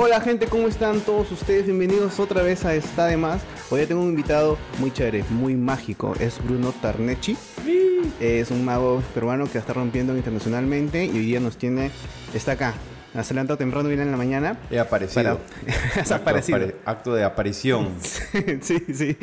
Hola gente, ¿cómo están todos ustedes? Bienvenidos otra vez a Está de Más. Hoy tengo un invitado muy chévere, muy mágico. Es Bruno Tarnechi. Es un mago peruano que está rompiendo internacionalmente y hoy día nos tiene, está acá. Se levanta temprano, viene en la mañana. He aparecido. Has aparecido. Acto, acto de aparición. sí, sí.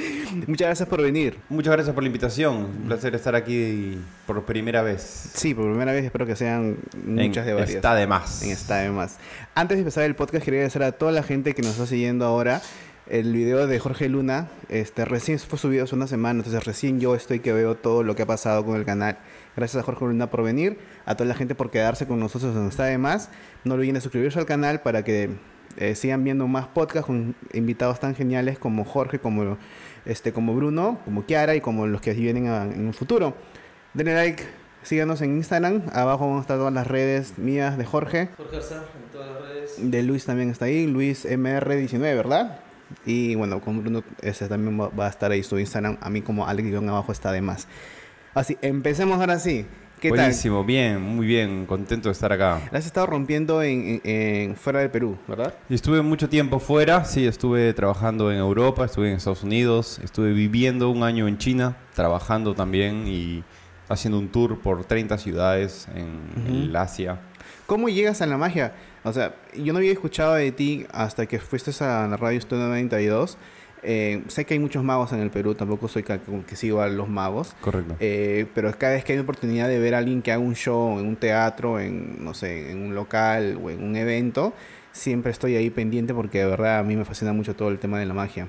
Muchas gracias por venir. Muchas gracias por la invitación. Un placer estar aquí por primera vez. Sí, por primera vez. Espero que sean muchas En de varias. Está de más. En Está de Más. Antes de empezar el podcast, quería agradecer a toda la gente que nos está siguiendo ahora. El video de Jorge Luna, este, recién fue subido hace una semana, entonces recién yo estoy que veo todo lo que ha pasado con el canal. Gracias a Jorge Luna por venir, a toda la gente por quedarse con nosotros en Está de Más. No olviden de suscribirse al canal para que eh, sigan viendo más podcasts con invitados tan geniales como Jorge, como, este, como Bruno, como Kiara y como los que vienen a- en un futuro. Denle like, síganos en Instagram, abajo van a estar todas las redes mías de Jorge. Jorge Arzá en todas las redes. De Luis también está ahí, Luis MR19, ¿verdad? Y bueno, con Bruno ese también va, a estar ahí su Instagram, a mí como Alex abajo está de más. Así, empecemos ahora sí. ¿Qué Buenísimo, bien, muy bien. Contento de estar acá. tal? La has estado rompiendo en, en- en- fuera del Perú, ¿verdad? Estuve mucho tiempo fuera, sí, estuve trabajando en Europa, estuve en Estados Unidos, estuve viviendo un año en China, trabajando también y haciendo un tour por 30 ciudades en el Asia. ¿Cómo llegas a la magia? O sea, yo no había escuchado de ti hasta que fuiste a la radio Studio 92. Eh, sé que hay muchos magos en el Perú, tampoco soy que sigo a los magos. Correcto. Eh, pero cada vez que hay oportunidad de ver a alguien que haga un show en un teatro, en no sé, en un local o en un evento, siempre estoy ahí pendiente porque de verdad a mí me fascina mucho todo el tema de la magia.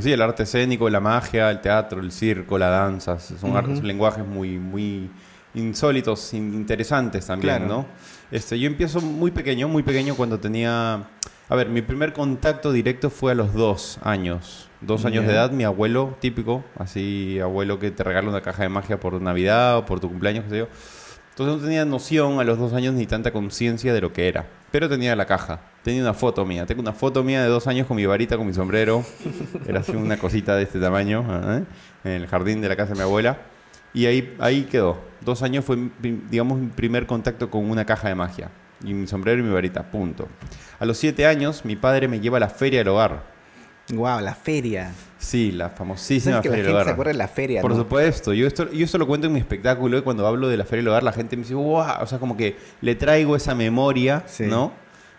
Sí, el arte escénico, la magia, el teatro, el circo, la danza, son lenguajes muy, muy insólitos, in- interesantes también, Claro. ¿no? Este, yo empiezo muy pequeño, muy pequeño cuando tenía... A ver, mi primer contacto directo fue a los dos años. Dos años de edad, mi abuelo, típico, así, abuelo que te regala una caja de magia por Navidad o por tu cumpleaños, qué sé yo. Entonces no tenía noción a los dos años ni tanta conciencia de lo que era. Pero tenía la caja. Tenía una foto mía. Tengo una foto mía de dos años con mi varita, con mi sombrero. Era así una cosita de este tamaño. ¿eh? En el jardín de la casa de mi abuela. Y ahí, ahí quedó. Dos años fue, digamos, mi primer contacto con una caja de magia. Y mi sombrero y mi varita. Punto. A los siete años, mi padre me lleva a la feria del hogar. Wow, la feria. Sí, la famosísima ¿Sabes que la feria gente hogar. se acuerda de la feria? Por no? supuesto, yo esto, yo esto lo cuento en mi espectáculo y cuando hablo de la Feria del Hogar la gente me dice, wow, o sea, como que le traigo esa memoria, Sí. ¿no?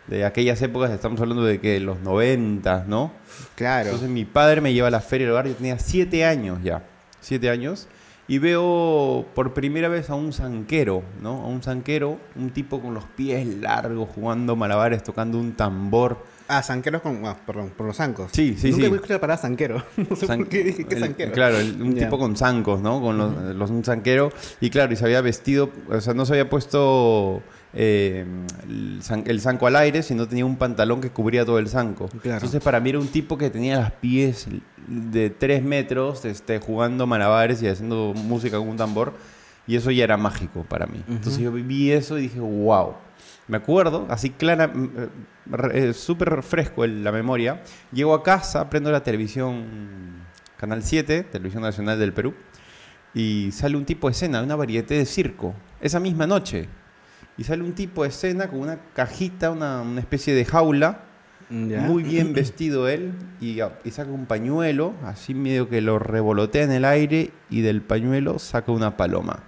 De aquellas épocas, estamos hablando de que los 90, ¿no? Claro. Entonces mi padre me lleva a la Feria del Hogar, yo tenía siete años ya, siete años, y veo por primera vez a un zanquero, ¿no? A un zanquero, un tipo con los pies largos, jugando malabares, tocando un tambor. Ah, zanqueros con... Ah, perdón, por los zancos. Sí, sí, Nunca sí. he escuchado la palabra zanquero. No sé por qué dije que el- zanquero. Claro, el- un tipo con zancos, ¿no? Con los, los- un zanquero. Y claro, y se había vestido, o sea, no se había puesto eh, el, zan- el zanco al aire, sino tenía un pantalón que cubría todo el zanco. Claro. Entonces, para mí era un tipo que tenía las pies de tres metros, este, jugando malabares y haciendo música con un tambor. Y eso ya era mágico para mí. Entonces yo viví eso y dije, wow. Me acuerdo, así clara, mm, eh, eh, súper fresco en la memoria. Llego a casa, prendo la televisión Canal 7, Televisión Nacional del Perú, y sale un tipo de escena, una varieté de circo, esa misma noche. Y sale un tipo de escena con una cajita, una, una especie de jaula, Ya. muy bien vestido él, y, a- y saca un pañuelo, así medio que lo revolotea en el aire, y del pañuelo saca una paloma.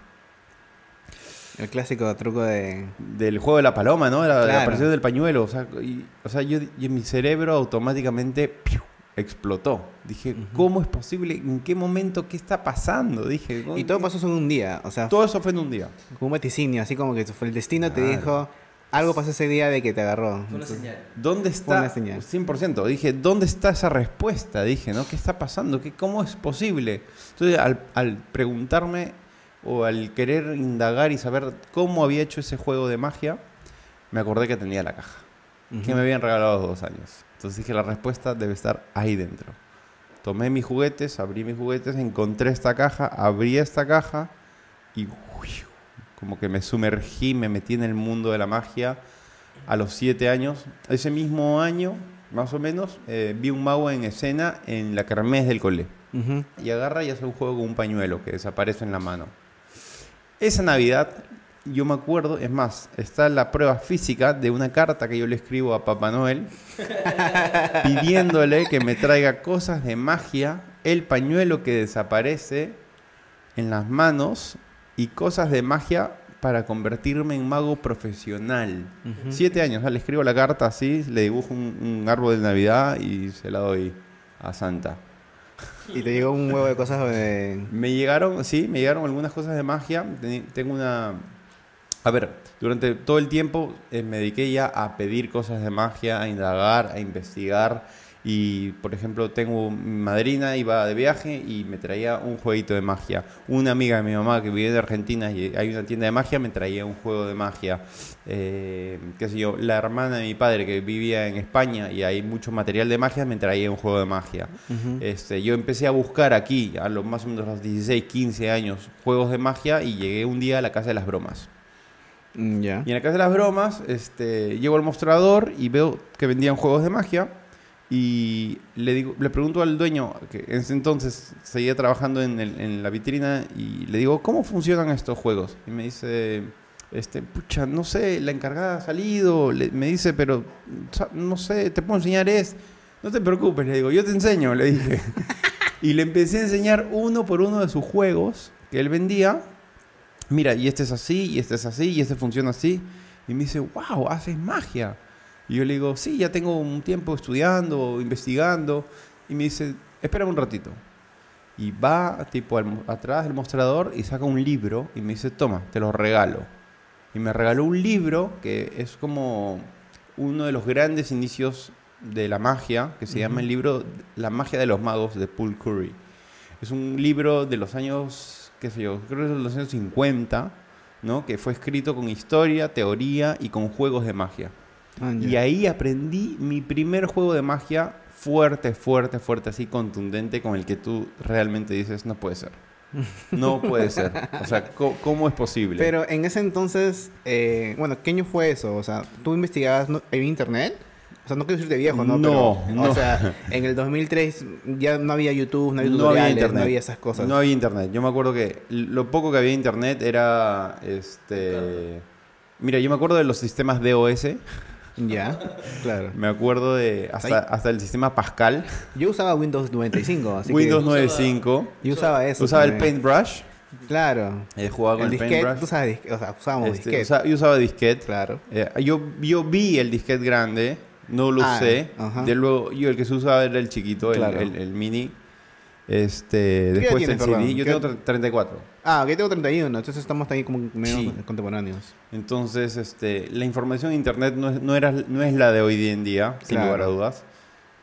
El clásico truco de... del juego de la paloma, ¿no? La, la Claro. aparición del pañuelo. O sea, y, o sea yo, y en mi cerebro automáticamente ¡piu! explotó. Dije, ¿cómo es posible? ¿En qué momento? ¿Qué está pasando? Dije, Y todo pasó en un día, o sea, Todo eso fue en un día. como un vaticinio, así como que fue el destino te Claro. dijo, algo pasó ese día de que te agarró. Fue una Entonces, señal. ¿Dónde Fue una está? señal. 100%. Dije, ¿dónde está esa respuesta? Dije, ¿no? ¿Qué está pasando? ¿Qué, ¿Cómo es posible? Entonces, al, al preguntarme o al querer indagar y saber cómo había hecho ese juego de magia, me acordé que tenía la caja. que me habían regalado los dos años. Entonces dije, la respuesta debe estar ahí dentro. Tomé mis juguetes, abrí mis juguetes, encontré esta caja, abrí esta caja y como que me sumergí, me metí en el mundo de la magia a los siete años. Ese mismo año, más o menos, eh, vi un mago en escena en la kermés del cole. Y agarra y hace un juego con un pañuelo que desaparece en la mano. Esa Navidad yo me acuerdo, es más, está la prueba física de una carta que yo le escribo a Papá Noel pidiéndole que me traiga cosas de magia, el pañuelo que desaparece en las manos y cosas de magia para convertirme en mago profesional. Siete años, o sea, le escribo la carta así, le dibujo un, un árbol de Navidad y se la doy a Santa. Y te llegó un huevo de cosas. Me llegaron, sí, me llegaron algunas cosas de magia. Tengo una... A ver, durante todo el tiempo eh, me dediqué ya a pedir cosas de magia, a indagar, a investigar. Y, por ejemplo, tengo mi madrina, iba de viaje y me traía un jueguito de magia. Una amiga de mi mamá que vive en Argentina y hay una tienda de magia, me traía un juego de magia. Eh, qué sé yo, la hermana de mi padre que vivía en España y hay mucho material de magia, me traía un juego de magia. Este, yo empecé a buscar aquí, a los más o menos los 16, 15 años, juegos de magia y llegué un día a la Casa de las Bromas. Mm, Ya. Y en la Casa de las Bromas, este, llego al mostrador y veo que vendían juegos de magia y le, digo, le pregunto al dueño, que en ese entonces seguía trabajando en, en la vitrina, y le digo, ¿cómo funcionan estos juegos? Y me dice, este, pucha, no sé, la encargada ha salido, me dice, pero no sé, te puedo enseñar es. No te preocupes, le digo, yo te enseño, le dije. y le empecé a enseñar uno por uno de sus juegos que él vendía. Mira, y este es así, y este es así, y este funciona así. Y me dice, wow, haces magia. Y yo le digo, sí, ya tengo un tiempo estudiando, investigando. Y me dice, espérame un ratito. Y va tipo al atrás del mostrador y saca un libro y me dice, toma, te lo regalo. Y me regaló un libro que es como uno de los grandes inicios de la magia, que se llama el libro La magia de los magos de Paul Curry. Es un libro de los años, qué sé yo, creo que es de los años 50, ¿no? Que fue escrito con historia, teoría y con juegos de magia. Ah. Y ahí aprendí mi primer juego de magia fuerte, fuerte, fuerte, así contundente, con el que tú realmente dices, no puede ser. No puede ser. O sea, ¿cómo, es posible? Pero en ese entonces, eh, bueno, ¿qué año fue eso? O sea, ¿tú investigabas no, en internet? O sea, no quiero decirte viejo, ¿no? No, Pero, no. O sea, en el 2003 ya no había YouTube, no había No había no internet. había esas cosas. No había internet. Yo me acuerdo que lo poco que había internet era este. Mira, yo me acuerdo de los sistemas DOS. Ya, claro. Me acuerdo de hasta, hasta el sistema Pascal. Yo usaba Windows 95, así Windows que 95. yo usaba eso. Usaba el también. Paintbrush. Claro. eh, jugaba con El el, disquete, Paintbrush. tú sabes, disque- o sea, usábamos Este, disquete. usa- yo usaba disquete. Claro. Eh, yo, yo vi el disquete grande, no lo Ah, usé. ajá. De luego, yo el que se usaba era el chiquito, el- Claro. el, el mini. Este, ¿Qué edad después el CD. perdón? Yo ¿Qué- tengo tre- 34. Ah, que tengo 31, entonces estamos ahí como medio Sí. contemporáneos. Entonces, este, la información en internet no es, no era, no es la de hoy en día, sin Claro. lugar a dudas.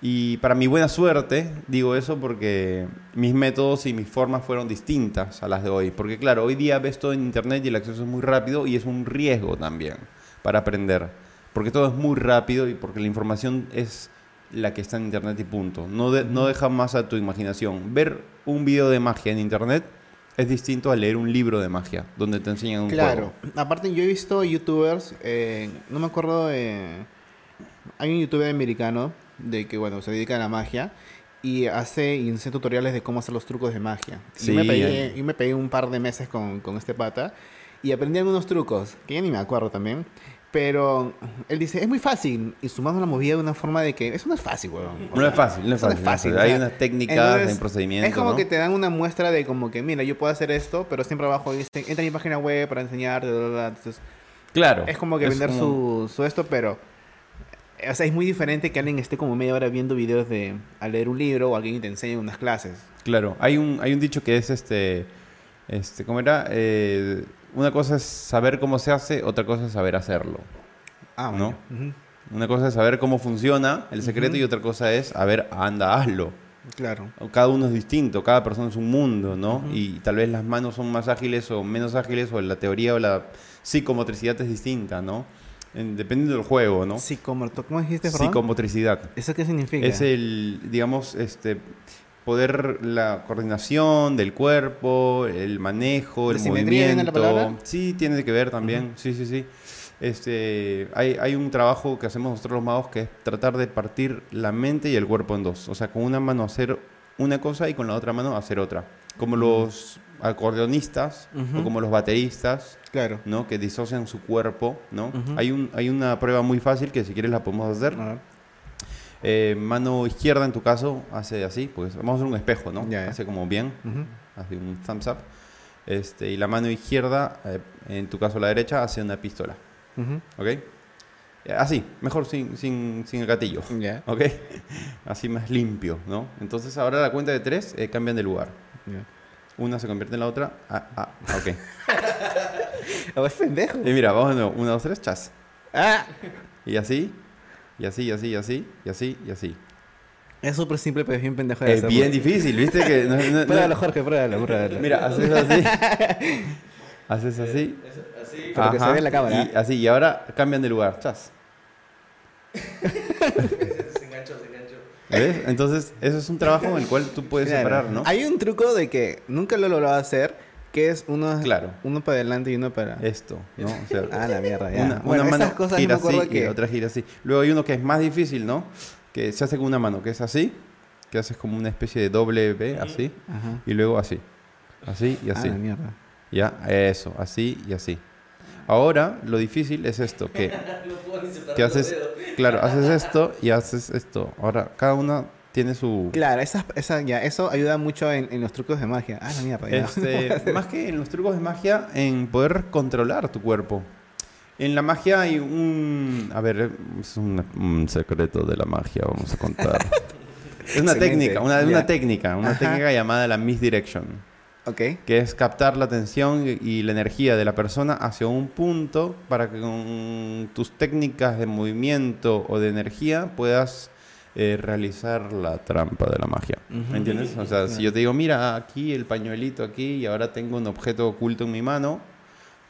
Y para mi buena suerte, digo eso porque mis métodos y mis formas fueron distintas a las de hoy. Porque claro, hoy día ves todo en internet y el acceso es muy rápido y es un riesgo también para aprender. Porque todo es muy rápido y porque la información es la que está en internet y punto. No, de- no deja más a tu imaginación. Ver un video de magia en internet es distinto a leer un libro de magia donde te enseñan un Claro. juego. Aparte, yo he visto youtubers, eh, no me acuerdo de... Hay un youtuber americano de que, bueno, se dedica a la magia y hace y enseña tutoriales de cómo hacer los trucos de magia. Y Sí, yo, me pegué, yo me pegué un par de meses con, con este pata y aprendí algunos trucos, que ya ni me acuerdo también. Pero él dice, es muy fácil. Y su mano la movía de una forma de que eso no es fácil, weón. O No sea, es fácil, no es fácil. Hay sea, unas técnicas, entonces, hay un procedimiento. Es como ¿no? que te dan una muestra de como que, mira, yo puedo hacer esto, pero siempre abajo dice, entra a mi página web para enseñarte, bla, bla, bla. Entonces, Claro. es como que es vender como- su, su esto, pero... O sea, es muy diferente que alguien esté como media hora viendo videos de... A leer un libro o alguien te enseñe unas clases. Claro. Hay un, hay un dicho que es este. este ¿Cómo era? Eh, una cosa es saber cómo se hace, otra cosa es saber hacerlo. Ah, ¿No? bueno. Una cosa es saber cómo funciona el secreto y otra cosa es, a ver, anda, hazlo. Claro. Cada uno es distinto, cada persona es un mundo, ¿no? Y tal vez las manos son más ágiles o menos ágiles, o la teoría o la psicomotricidad es distinta, ¿no? En- dependiendo del juego, ¿no? Psicomotor- ¿Cómo dijiste, perdón? Psicomotricidad. ¿Eso qué significa? Es el, digamos, este poder, la coordinación del cuerpo, el manejo, el ¿La simetría viene movimiento. la palabra? Sí, tiene que ver también. Sí, sí, sí. Este, hay, hay un trabajo que hacemos nosotros los magos que es tratar de partir la mente y el cuerpo en dos. O sea, con una mano hacer una cosa y con la otra mano hacer otra. Como los acordeonistas Ujú. o como los bateristas, Claro. ¿no? Que disocian su cuerpo, ¿no? Ujú. hay, un, hay una prueba muy fácil que si quieres la podemos hacer. Eh, mano izquierda en tu caso hace así, pues vamos a hacer un espejo, ¿no? Ya, ya. Hace como bien, Ujú. hace un thumbs up. Este, y la mano izquierda, eh, en tu caso la derecha, hace una pistola, Ujú. ¿ok? Eh, Así, mejor sin, sin, sin el gatillo, Ya. ¿ok? Así más limpio, ¿no? Entonces ahora la cuenta de tres eh, cambian de lugar. Una se convierte en la otra. Ah, ah, ok. Oh, es pendejo. Y mira, vamos de nuevo. Una, dos, tres, chas. Ah. Y así, y así, y así, y así, y así, y así. Es súper simple, pero es bien pendejo de Es hacer, bien porque- difícil, ¿viste? Que no- no- no- Pruébalo, Jorge, pruébalo, pruébalo. Mira, haces así. haces así. Así. Para que se vea en la cámara. Y así, y ahora cambian de lugar. Chas. Se enganchó, se enganchó. ¿Ves? Entonces, eso es un trabajo en el cual tú puedes Claro. separar, ¿no? Hay un truco de que nunca lo he logrado hacer, que es uno, Claro. uno para adelante y uno para... Esto, ¿no? O sea, Ah, la mierda, ya. una, bueno, una mano esas cosas yo gira acuerdo así y que... la otra gira así. Luego hay uno que es más difícil, ¿no? Que se hace con una mano, que es así, que haces como una especie de doble B, así, Ajá. y luego así. Así y Ah, así. la mierda. Ya, eso, así y así. Ahora, lo difícil es esto, que, No puedo ni separar que haces, claro, haces esto y haces esto. Ahora, cada una tiene su... Claro, esa, esa, ya, eso ayuda mucho en, en los trucos de magia. Ah, la mierda, ya. Este, más que en los trucos de magia, en poder controlar tu cuerpo. En la magia hay un... A ver, es un, un secreto de la magia, vamos a contar. es una Excelente, técnica, una, una técnica, una Ajá. técnica llamada la misdirection. ok. que es captar la atención y la energía de la persona hacia un punto para que con tus técnicas de movimiento o de energía puedas eh, realizar la trampa de la magia. ¿Me entiendes? O sea, si yo te digo, mira, aquí el pañuelito aquí y ahora tengo un objeto oculto en mi mano,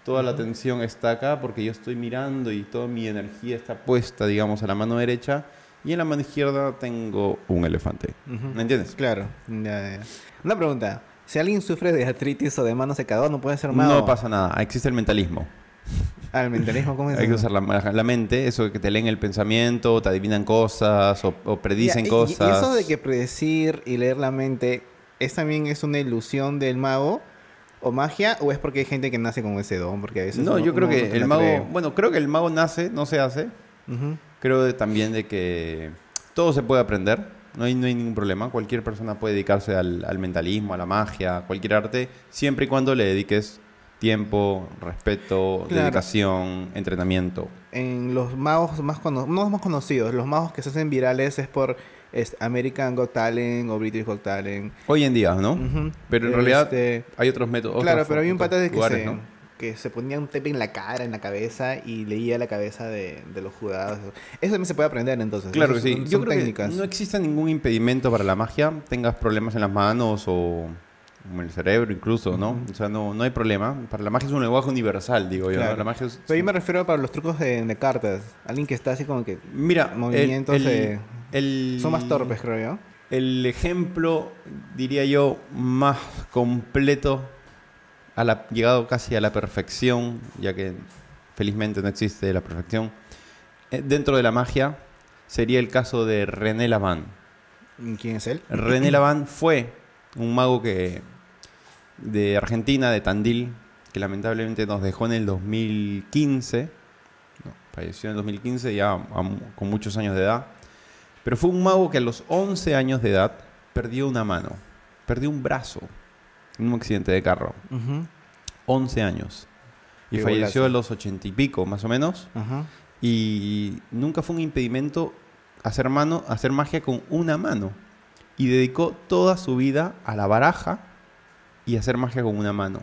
toda la atención está acá porque yo estoy mirando y toda mi energía está puesta, digamos, a la mano derecha y en la mano izquierda tengo un elefante. Ujú. ¿Me entiendes? Claro. Ya, ya. Una pregunta. Si alguien sufre de artritis o de mano secador, no puede ser mago. No pasa nada, existe el mentalismo. Ah, el mentalismo, ¿cómo es Hay que usar la, la mente, eso de que te leen el pensamiento, te adivinan cosas o, o predicen Ya, y- cosas. Y eso de que predecir y leer la mente, ¿es también es una ilusión del mago o magia? ¿O es porque hay gente que nace con ese don? Porque a veces No, uno- yo creo que el mago, cree. bueno, creo que el mago nace, no se hace. Creo de- también de que todo se puede aprender, no hay, no hay ningún problema. Cualquier persona puede dedicarse al, al mentalismo, a la magia, a cualquier arte, siempre y cuando le dediques tiempo, respeto, Claro. dedicación, entrenamiento. En los magos más, cono- no los más conocidos, los magos que se hacen virales es por American Got Talent o British Got Talent. Hoy en día, ¿no? Pero en realidad Este, hay otros métodos. Claro, otros pero había un pata de que, lugares, se, ¿no? que se ponía un tape en la cara, en la cabeza y leía la cabeza de, de los jurados. Eso también se puede aprender entonces. Claro que sí. son- Yo son creo técnicas. que no existe ningún impedimento para la magia, tengas problemas en las manos o en el cerebro incluso, ¿no? O sea, no, no hay problema. Para la magia es un lenguaje universal, digo yo. ¿no? Claro. La magia es... Pero yo me refiero para los trucos de, de cartas. Alguien que está así como que... Mira, movimientos el, de- el- Son más torpes, creo yo. El ejemplo, diría yo, más completo, a la, llegado casi a la perfección, ya que felizmente no existe la perfección, eh, dentro de la magia, sería el caso de René Lavand. ¿Quién es él? René Lavand fue un mago que de Argentina, de Tandil, que lamentablemente nos dejó en el 2015. No, falleció en el 2015, ya a con muchos años de edad. Pero fue un mago que a los 11 años de edad perdió una mano, perdió un brazo en un accidente de carro. Ujú. 11 años. Y Qué falleció a los 80 y pico, más o menos. Y nunca fue un impedimento hacer, mano, hacer magia con una mano. Y dedicó toda su vida a la baraja y hacer magia con una mano.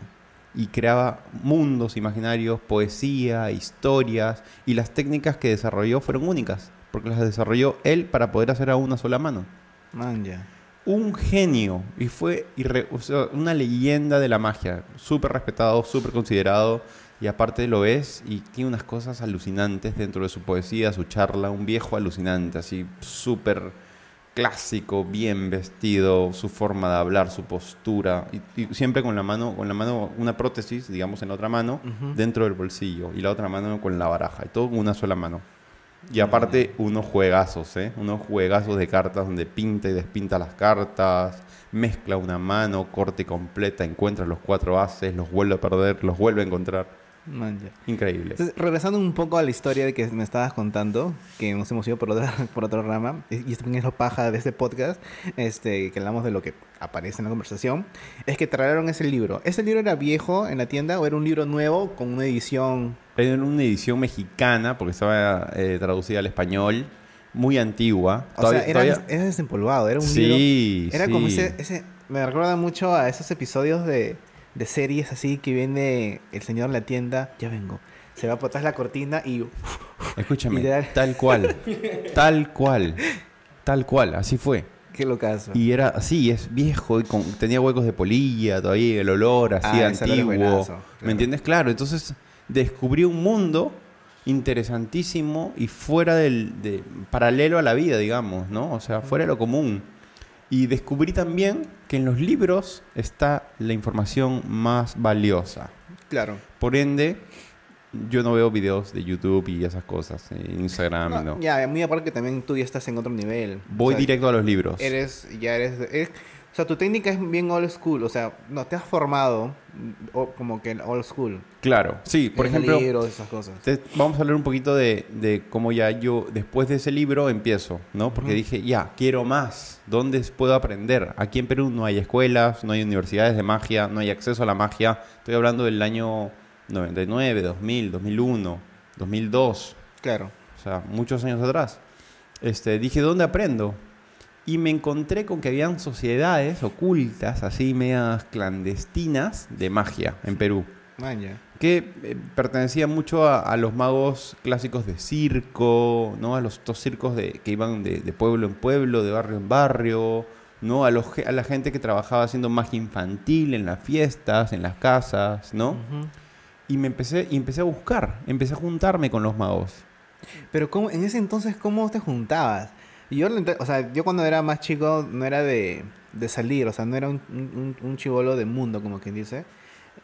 Y creaba mundos imaginarios, poesía, historias. Y las técnicas que desarrolló fueron únicas. Porque las desarrolló él para poder hacer a una sola mano. Man, ya. Un genio. Y fue irre- o sea, una leyenda de la magia. Súper respetado, súper considerado. Y aparte lo es y tiene unas cosas alucinantes dentro de su poesía, su charla. Un viejo alucinante, así súper clásico, bien vestido, su forma de hablar, su postura. Y, y siempre con la mano, con la mano, una prótesis, digamos, en la otra mano, dentro del bolsillo. Y la otra mano con la baraja. Y todo con una sola mano. Y aparte, unos juegazos, ¿eh? Unos juegazos de cartas donde pinta y despinta las cartas, mezcla una mano, corte completa, encuentra los cuatro haces, los vuelve a perder, los vuelve a encontrar. Man, ya. Increíble. Entonces, regresando un poco a la historia de que me estabas contando, que nos hemos ido por otra, por otra rama, y esto también es lo paja de este podcast, este, que hablamos de lo que aparece en la conversación, es que trajeron ese libro. ¿Ese libro era viejo en la tienda o era un libro nuevo con una edición? Era una edición mexicana, porque estaba eh, traducida al español, muy antigua. O Todavía- sea, era, todavía- era desempolvado, era un libro... Sí, Era como sí. ese, ese... Me recuerda mucho a esos episodios de, de series así que viene el señor en la tienda, ya vengo. Se va por atrás la cortina y... Escúchame, tal cual, tal cual, tal cual, así fue. ¡Qué locazo! Y era así, es viejo, y con- tenía huecos de polilla todavía, el olor así Ah, antiguo. buenazo, ¿Me entiendes? Claro, entonces descubrí un mundo interesantísimo y fuera del, de, paralelo a la vida, digamos, ¿no? O sea, fuera de lo común. Y descubrí también que en los libros está la información más valiosa. Claro. Por ende, yo no veo videos de YouTube y esas cosas, Instagram, No, no. Ya, muy aparte que también tú ya estás en otro nivel. Voy O sea, directo a los libros. Eres, ya eres, eres- o sea, tu técnica es bien old school, o sea, no, te has formado o- como que en old school. Claro, sí, por En ejemplo, libros, esas cosas. te- vamos a hablar un poquito de, de cómo ya yo, después de ese libro, empiezo, ¿no? Porque dije, ya, quiero más. ¿Dónde puedo aprender? Aquí en Perú no hay escuelas, no hay universidades de magia, no hay acceso a la magia. Estoy hablando del año 99, 2000, 2001, 2002. Claro. o sea, muchos años atrás. Este, dije, ¿dónde aprendo? Y me encontré con que habían sociedades ocultas, así medias clandestinas, de magia en Perú, Man, ya. que eh, pertenecían mucho a, a los magos clásicos de circo, ¿no? A los estos circos de, que iban de, de pueblo en pueblo, de barrio en barrio, ¿no? A, los, a la gente que trabajaba haciendo magia infantil en las fiestas, en las casas, ¿no? Y me empecé, y empecé a buscar, empecé a juntarme con los magos. Pero ¿cómo, en ese entonces, ¿cómo te juntabas? Yo, o sea, yo cuando era más chico no era de, de salir, o sea, no era un, un, un chivolo de mundo, como quien dice.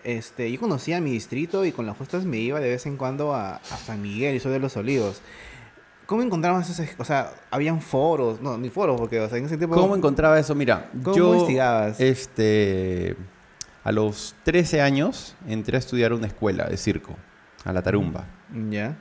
Este, yo conocía mi distrito y con las justas me iba de vez en cuando a, a San Miguel y soy de los Olivos. ¿Cómo encontrabas esos, o sea, habían foros, no, ni foros, porque, o sea, en ese tiempo... ¿Cómo encontraba eso? Mira, ¿Cómo yo investigabas? este a los 13 años entré a estudiar una escuela de circo, a la Tarumba. Ya.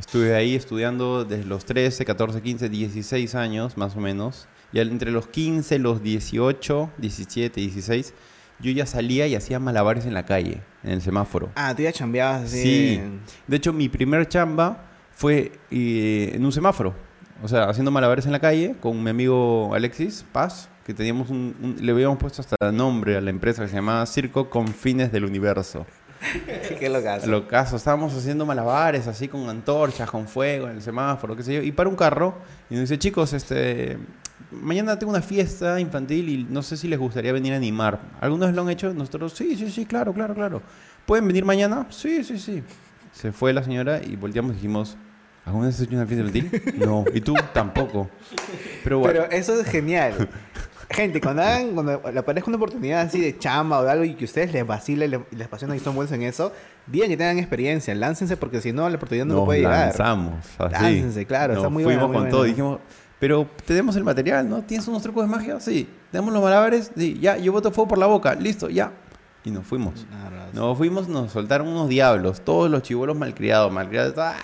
Estuve ahí estudiando desde los 13, 14, 15, 16 años más o menos. Y entre los 15, los 18, 17, 16, yo ya salía y hacía malabares en la calle, en el semáforo. Ah, tú ya chambeabas así. Sí. De hecho, mi primer chamba fue eh, en un semáforo. O sea, haciendo malabares en la calle con mi amigo Alexis Paz, que teníamos un, un- le habíamos puesto hasta nombre a la empresa que se llamaba Circo con fines del universo. Qué locazo. Lo caso, estábamos haciendo malabares así con antorchas, con fuego en el semáforo, qué sé yo, y para un carro y nos dice, chicos, este, mañana tengo una fiesta infantil y no sé si les gustaría venir a animar. ¿Algunos lo han hecho? Nosotros, sí, sí, sí, claro, claro, claro. ¿Pueden venir mañana? Sí, sí, sí. Se fue la señora y volteamos y dijimos, ¿alguna vez has hecho una fiesta infantil? No. ¿Y tú? Tampoco. Pero bueno. Pero eso es genial. Gente, cuando hagan, cuando le aparezca una oportunidad así de chamba o de algo y que ustedes les vacile les, les apasiona y son buenos en eso, digan que tengan experiencia, láncense porque si no la oportunidad no nos puede llegar. lanzamos así. Láncense, claro, está muy fuimos muy con todo. Dijimos, pero tenemos el material, ¿no? ¿Tienes unos trucos de magia? Sí. ¿Tenemos los malabares? Sí. Ya, yo boto fuego por la boca. Listo, ya. Y nos fuimos. Nos fuimos, nos soltaron unos diablos. Todos los chivolos malcriados, malcriados. ¡ah!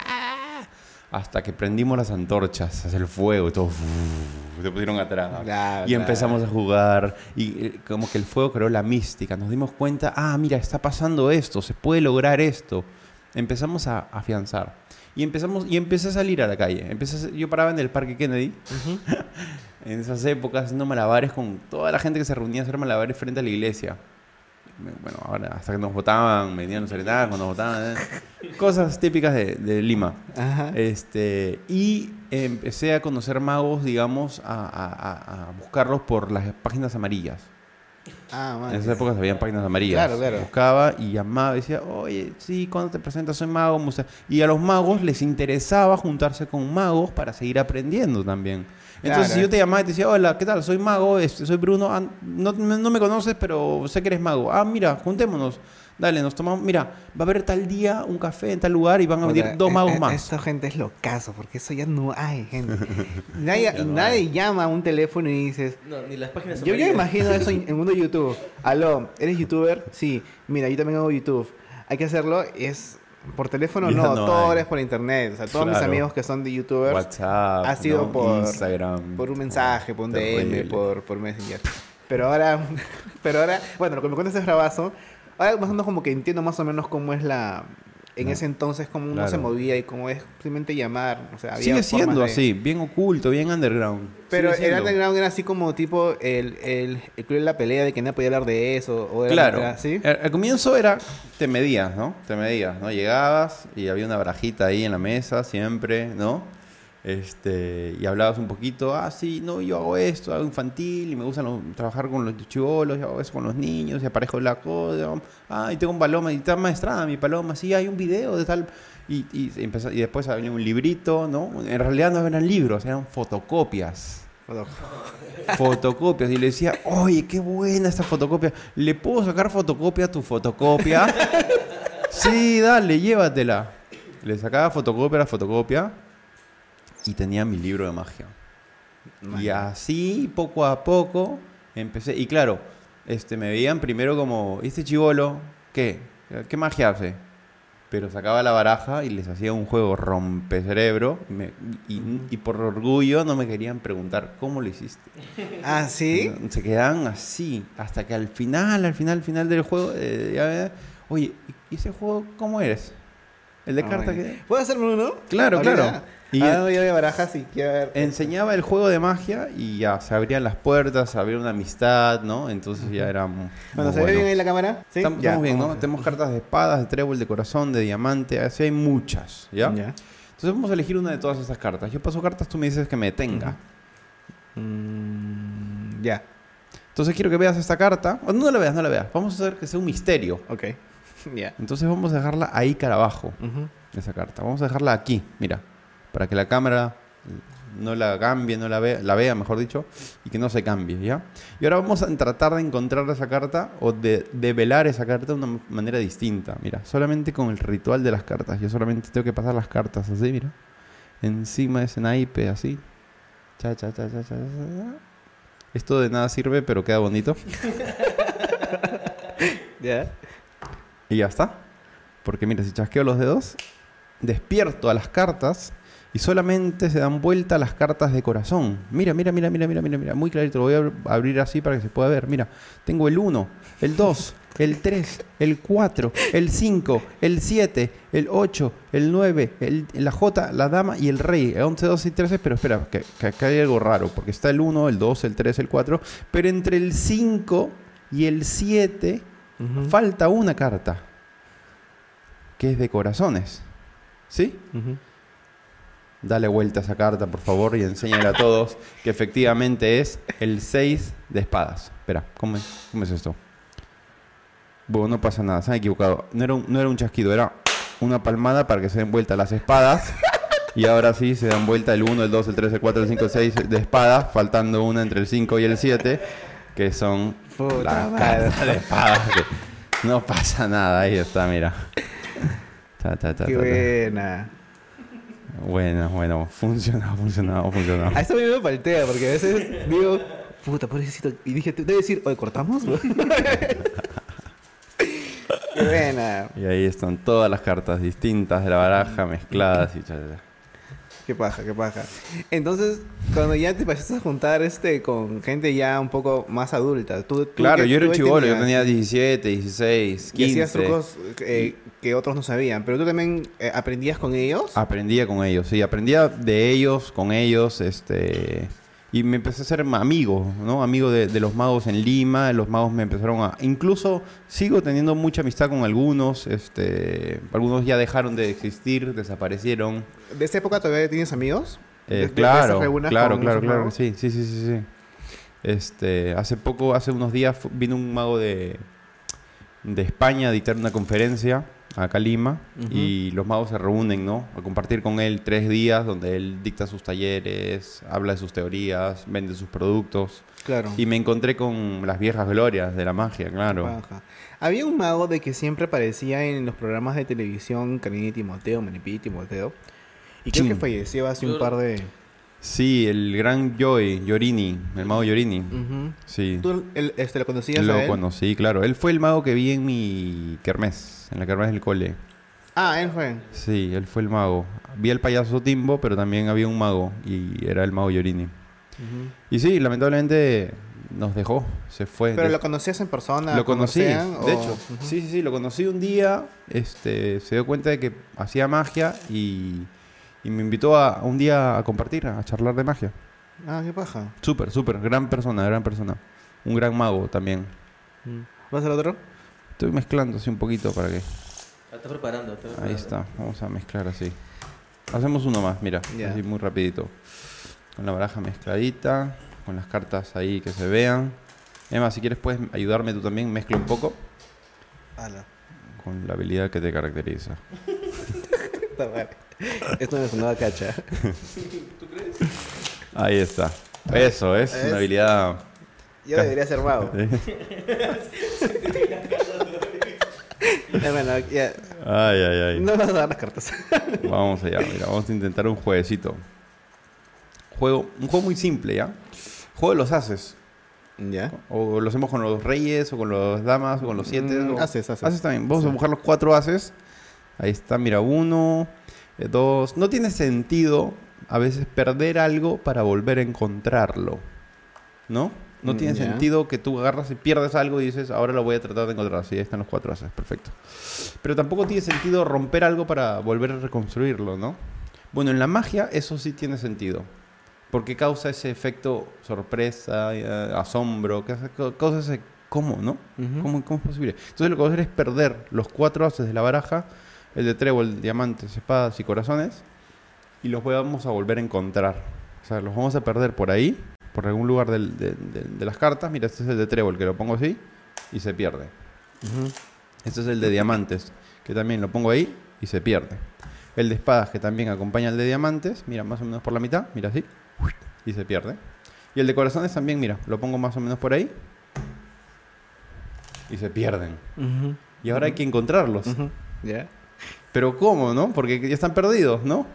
Hasta que prendimos las antorchas hacia el fuego y todo. Se pusieron atrás. Y empezamos a jugar. Y eh, como que el fuego creó la mística. Nos dimos cuenta, ah, mira, está pasando esto, se puede lograr esto. Empezamos a afianzar. Y empezamos y empecé a salir a la calle. Empecé a yo paraba en el Parque Kennedy en esas épocas haciendo malabares con toda la gente que se reunía a hacer malabares frente a la iglesia. Bueno, ahora hasta que nos votaban, me dieron serenazgo, nos votaban. eh. Cosas típicas de, de Lima. Ajá. Este, y empecé a conocer magos, digamos, a, a- a- buscarlos por las páginas amarillas. Ah, man. En esas épocas había páginas amarillas. Claro, claro. Buscaba y llamaba y decía, oye, sí, cuando te presentas soy mago. me gusta". Y a los magos les interesaba juntarse con magos para seguir aprendiendo también. Entonces, Claro. si yo te llamaba y te decía, hola, ¿qué tal? Soy mago, este, soy Bruno. Ah, no, no me conoces, pero sé que eres mago. Ah, mira, juntémonos. Dale, nos tomamos. Mira, va a haber tal día un café en tal lugar y van a venir dos eh, magos eh, más. Esta gente es locazo, porque eso ya no hay, gente. Nadie, Ya no nadie hay. llama a un teléfono y dices, No, ni las páginas Yo ya imagino eso en en el mundo de YouTube. Aló, ¿eres youtuber? Sí. Mira, yo también hago YouTube. Hay que hacerlo. Es por teléfono, Ya no. no todo es por internet. O sea, todos mis amigos que son de youtubers WhatsApp, ha sido ¿no? por- Instagram. por un mensaje, por un Terrible. DM, por, por Messenger. Pero ahora, pero ahora, bueno, lo que me cuentas es bravazo. Ahora más o menos como que entiendo más o menos cómo es la... En No. ese entonces cómo uno Claro. se movía y cómo es simplemente llamar. O sea, había Sigue siendo de- así, bien oculto, bien underground. Pero Sigue el siendo. underground era así como tipo el, el, el club de la pelea de que nadie podía hablar de eso. O Claro. era. Al, al comienzo era, te medías, ¿no? Te medías, ¿no? Llegabas y había una barajita ahí en la mesa siempre, ¿no? Este, y hablabas un poquito, ah, sí, no, yo hago esto, hago infantil y me gusta lo- trabajar con los chivolos, hago eso con los niños y aparejo la cosa, ah, y tengo un paloma y está maestrada mi paloma, sí, hay un video de tal, y, y, empezó- y después había un librito, ¿no? En realidad no eran libros, eran fotocopias fotocopias y le decía, oye, qué buena esta fotocopia. ¿Le puedo sacar fotocopia a tu fotocopia? sí, dale, llévatela. Le sacaba fotocopia a la fotocopia y tenía mi libro de magia. Y así, poco a poco, empecé. Y claro, este, me veían primero como, ¿este chivolo qué? ¿Qué magia hace? Pero sacaba la baraja y les hacía un juego rompecerebro. Y, me- y, y por orgullo no me querían preguntar, ¿cómo lo hiciste? Ah, ¿sí? Se quedaban así, hasta que al final, al final, al final del juego, eh, ya, oye, ¿y ese juego cómo eres? El de Ah, cartas bueno. que... ¿Puedo hacerme uno? Claro, Ahorita. claro. Y- ah, no, yo de barajas y quiero ver. Enseñaba el juego de magia y ya se abrían las puertas, se abría una amistad, ¿no? Entonces ya era mu- muy Bueno, ¿se ve bien ahí la cámara? ¿Sí? Estamos, Ya, estamos bien, ¿no? Tenemos cartas de espadas, de trébol, de corazón, de diamante, así hay muchas, ¿ya? Ya. Entonces vamos a elegir una de todas esas cartas. Yo paso cartas, tú me dices que me detenga. Mm, ya. Entonces quiero que veas esta carta. O No la veas, no la veas. Vamos a hacer que sea un misterio. Ok. ya. Entonces vamos a dejarla ahí cara abajo, esa carta. Vamos a dejarla aquí, mira, para que la cámara no la cambie, no la vea, la vea, mejor dicho, y que no se cambie, ¿ya? Y ahora vamos a tratar de encontrar esa carta o de develar esa carta de una manera distinta. Mira, solamente con el ritual de las cartas. Yo solamente tengo que pasar las cartas así, mira. Encima de ese naipe, así. Cha, cha, cha, cha, cha, cha. Esto de nada sirve, pero queda bonito. Ya. Y ya está. Porque mira, si chasqueo los dedos, despierto a las cartas y solamente se dan vuelta las cartas de corazón. Mira, mira, mira, mira, mira, mira, mira. Muy clarito. Lo voy a ab- abrir así para que se pueda ver. Mira, tengo el 1, el 2, el 3, el 4, el 5, el 7, el 8, el 9, el, la J, la dama y el rey. El 11, 12 y 13. Pero espera, que, que acá hay algo raro. Porque está el 1, el 2, el 3, el 4. Pero entre el 5 y el 7 Ujú. falta una carta que es de corazones. ¿Sí? Ujú. Dale vuelta a esa carta, por favor, y enséñale a todos que efectivamente es el 6 de espadas. Espera, ¿cómo es, cómo es esto? Bueno, no pasa nada, se han equivocado. No era, un, no era un chasquido, era una palmada para que se den vuelta las espadas. Y ahora sí se dan vuelta el 1, el 2, el 3, el 4, el 5, el 6 de espadas, faltando una entre el 5 y el 7, que son Puta las cartas de espadas. que no pasa nada, ahí está, mira. Ta, ta, ta, Qué buena. Bueno, bueno, funcionó, funcionó, funcionó. A esto a mí me paltea porque a veces digo, puta, pobrecito. Y dije, te voy a decir, oye, ¿cortamos? Qué buena. Y ahí están todas las cartas distintas de la baraja, mezcladas y cha. Qué paja, qué paja. Entonces, cuando ya te empezaste a juntar este con gente ya un poco más adulta, tú, tú Claro, qué- yo era chivolo, yo tenía 17, 16, Y hacías 15. trucos eh, que otros no sabían, pero tú también eh, aprendías con ellos. Aprendía con ellos, sí, aprendía de ellos, con ellos, este... Y me empecé a ser amigo, ¿no? Amigo de, de los magos en Lima, los magos me empezaron a... Incluso sigo teniendo mucha amistad con algunos, este... Algunos ya dejaron de existir, desaparecieron. ¿De esa época todavía tienes amigos? Eh, ¿De- de- de claro, claro, claro, claro, sí, sí, sí, sí, sí. Este, hace poco, hace unos días vino un mago de, de España a dictar una conferencia acá a Lima, Ujú. y los magos se reúnen, ¿no? A compartir con él tres días donde él dicta sus talleres, habla de sus teorías, vende sus productos. Claro. Y me encontré con las viejas glorias de la magia, claro. Baja. Había un mago de que siempre aparecía en los programas de televisión, Karina y Timoteo, Manipí y Timoteo. Y creo que falleció hace un par de... Sí, el gran Joy, Yorini, el mago. Ujú. Sí. ¿Tú el- este, lo conocías a Lo él? conocí, claro. Él fue el mago que vi en mi kermés, en la kermés del cole. Ah, él fue. Sí, él fue el mago. Vi al payaso Timbo, pero también había un mago y era el mago. Ujú. Y sí, lamentablemente nos dejó, se fue. ¿Pero De- lo conocías en persona? lo conocí, de ¿Conversean o- hecho. Sí, sí, sí, lo conocí un día, este, se dio cuenta de que hacía magia y, y me invitó a, a un día a compartir, a charlar de magia. Ah, qué paja. Súper, súper, gran persona, gran persona. Un gran mago también. ¿Vas al otro? Estoy mezclando así un poquito para que... Ah, está preparando. Está Ahí preparando. está, vamos a mezclar así. Hacemos uno más, mira, así muy rapidito. Con la baraja mezcladita, con las cartas ahí que se vean. Emma, si quieres puedes ayudarme tú también, mezcla un poco Ala. con la habilidad que te caracteriza. Está mal. Esto me sonaba cacha. ¿Tú crees? Ahí está. Eso es Es- una habilidad. Yo debería ser mago. Bueno, ya. Ay, ay, ay. No vas a dar las cartas. Vamos allá, mira, vamos a intentar un jueguecito. Juego, un juego muy simple, ¿ya? Juego de los haces. ¿Ya? O lo hacemos con los reyes, o con los damas, o con los siete. Mm, o- haces, haces. Haces también. Vamos Sí. a buscar los cuatro haces. Ahí está, mira, uno, dos. No tiene sentido a veces perder algo para volver a encontrarlo. ¿No? No Mm, tiene sentido que tú agarras y pierdes algo y dices, ahora lo voy a tratar de encontrar. Sí, ahí están los cuatro haces, perfecto. Pero tampoco tiene sentido romper algo para volver a reconstruirlo, ¿no? Bueno, en la magia eso sí tiene sentido. Porque causa ese efecto sorpresa, eh, asombro, causa ese cómo, ¿no? Ujú. ¿Cómo, cómo es posible? Entonces lo que vas a hacer es perder los cuatro haces de la baraja, el de trébol, diamantes, espadas y corazones, y los vamos a volver a encontrar. O sea, los vamos a perder por ahí, por algún lugar del- de, de- de las cartas. Mira, este es el de trébol, que lo pongo así, y se pierde. Este es el de diamantes, que también lo pongo ahí y se pierde. El de espadas, que también acompaña al de diamantes, mira, más o menos por la mitad, mira así, y se pierde. Y el de corazones también, mira, lo pongo más o menos por ahí y se pierden. Y ahora hay que encontrarlos. Ujú. Pero ¿cómo, no? Porque ya están perdidos, ¿no?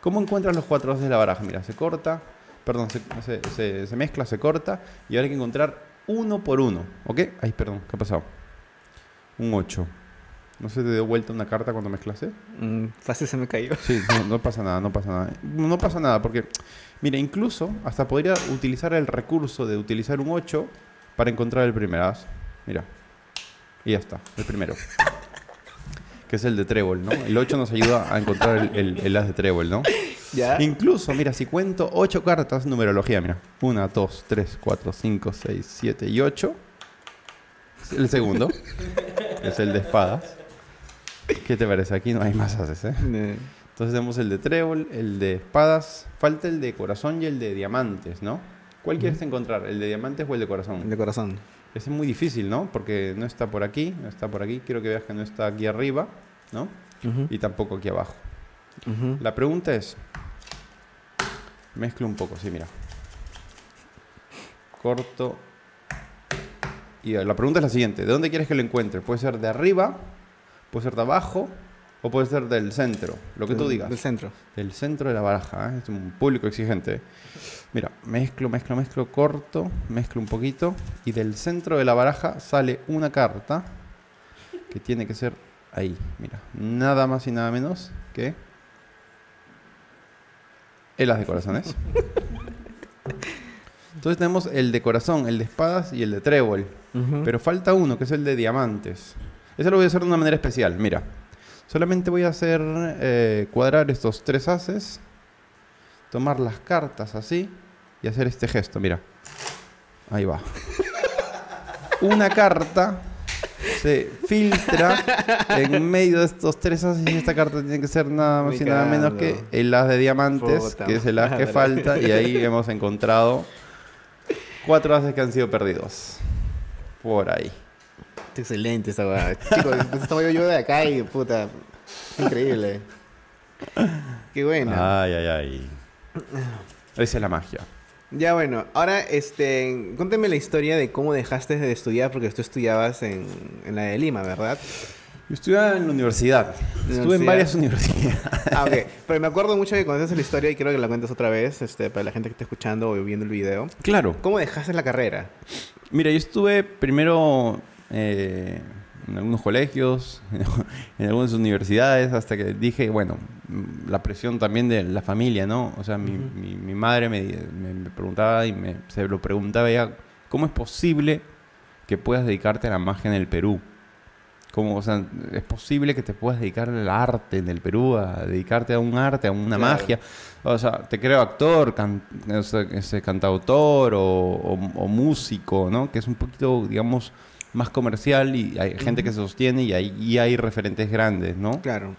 ¿Cómo encuentras los cuatro haces de la baraja? Mira, se corta, perdón, se, se- se- se mezcla, se corta, y ahora hay que encontrar uno por uno, ¿ok? Ay, perdón, ¿qué ha pasado? Un 8. ¿No se te dio vuelta una carta cuando mezclaste? Mm, fácil se me cayó. Sí, no, no pasa nada, no pasa nada. No pasa nada, porque, mira, incluso hasta podría utilizar el recurso de utilizar un 8 para encontrar el primer as. Mira. Y ya está, el primero. Que es el de trébol, ¿no? El 8 nos ayuda a encontrar el, el- el as de trébol, ¿no? ¿Ya? Incluso, mira, si cuento 8 cartas, numerología, mira. 1, 2, 3, 4, 5, 6, 7 y 8. El segundo es el de espadas. ¿Qué te parece? Aquí no hay más haces, ¿eh? Eh, Entonces tenemos el de trébol, el de espadas, falta el de corazón y el de diamantes, ¿no? ¿Cuál quieres encontrar? ¿El de diamantes o el de corazón? De corazón. Es muy difícil, ¿no? Porque no está por aquí, no está por aquí. Quiero que veas que no está aquí arriba, ¿no? Y tampoco aquí abajo. La pregunta es... Mezclo un poco, sí, mira. Corto. Y la pregunta es la siguiente. ¿De dónde quieres que lo encuentre? Puede ser de arriba, puede ser de abajo o puede ser del centro. Lo que tú digas. Del centro. Del centro de la baraja, ¿eh? es un público exigente. Mira, mezclo, mezclo, mezclo, corto, mezclo un poquito y del centro de la baraja sale una carta que tiene que ser ahí, mira, nada más y nada menos que el as de corazones. Entonces tenemos el de corazón, el de espadas y el de trébol. Pero falta uno, que es el de diamantes. Ese lo voy a hacer de una manera especial. Mira, solamente voy a hacer eh, cuadrar estos tres haces, tomar las cartas así y hacer este gesto. Mira, ahí va. Una carta se filtra en medio de estos tres haces y esta carta tiene que ser nada más y nada menos que el as de diamantes, Puta que es el as que falta y ahí hemos encontrado cuatro haces que han sido perdidos. Por ahí. Está excelente esa weá. Chicos, pues estaba yo, de acá y puta. Increíble. Qué bueno. Ay, ay, ay. Esa es la magia. Ya bueno, ahora este, cuéntame la historia de cómo dejaste de estudiar porque tú estudiabas en, en la de Lima, ¿verdad? Yo estudiaba en la universidad. Estuve en varias universidades. Ah, ok. Pero me acuerdo mucho que contaste la historia y quiero que la cuentes otra vez, este, para la gente que está escuchando o viendo el video. Claro. ¿Cómo dejaste la carrera? Mira, yo estuve primero eh, en algunos colegios, en algunas universidades, hasta que dije, bueno, mm, la presión también de la familia, ¿no? O sea, mi, mi- mi madre me, me- me preguntaba y me, se lo preguntaba ella, ¿cómo es posible que puedas dedicarte a la magia en el Perú? ¿Cómo, o sea, es posible que te puedas dedicar al arte en el Perú, a dedicarte a un arte, a una Claro. magia? O sea, te creo actor, can- o sea, ese cantautor o, o- o músico, ¿no? Que es un poquito, digamos, más comercial y hay gente que se sostiene y hay, y hay referentes grandes, ¿no? Claro.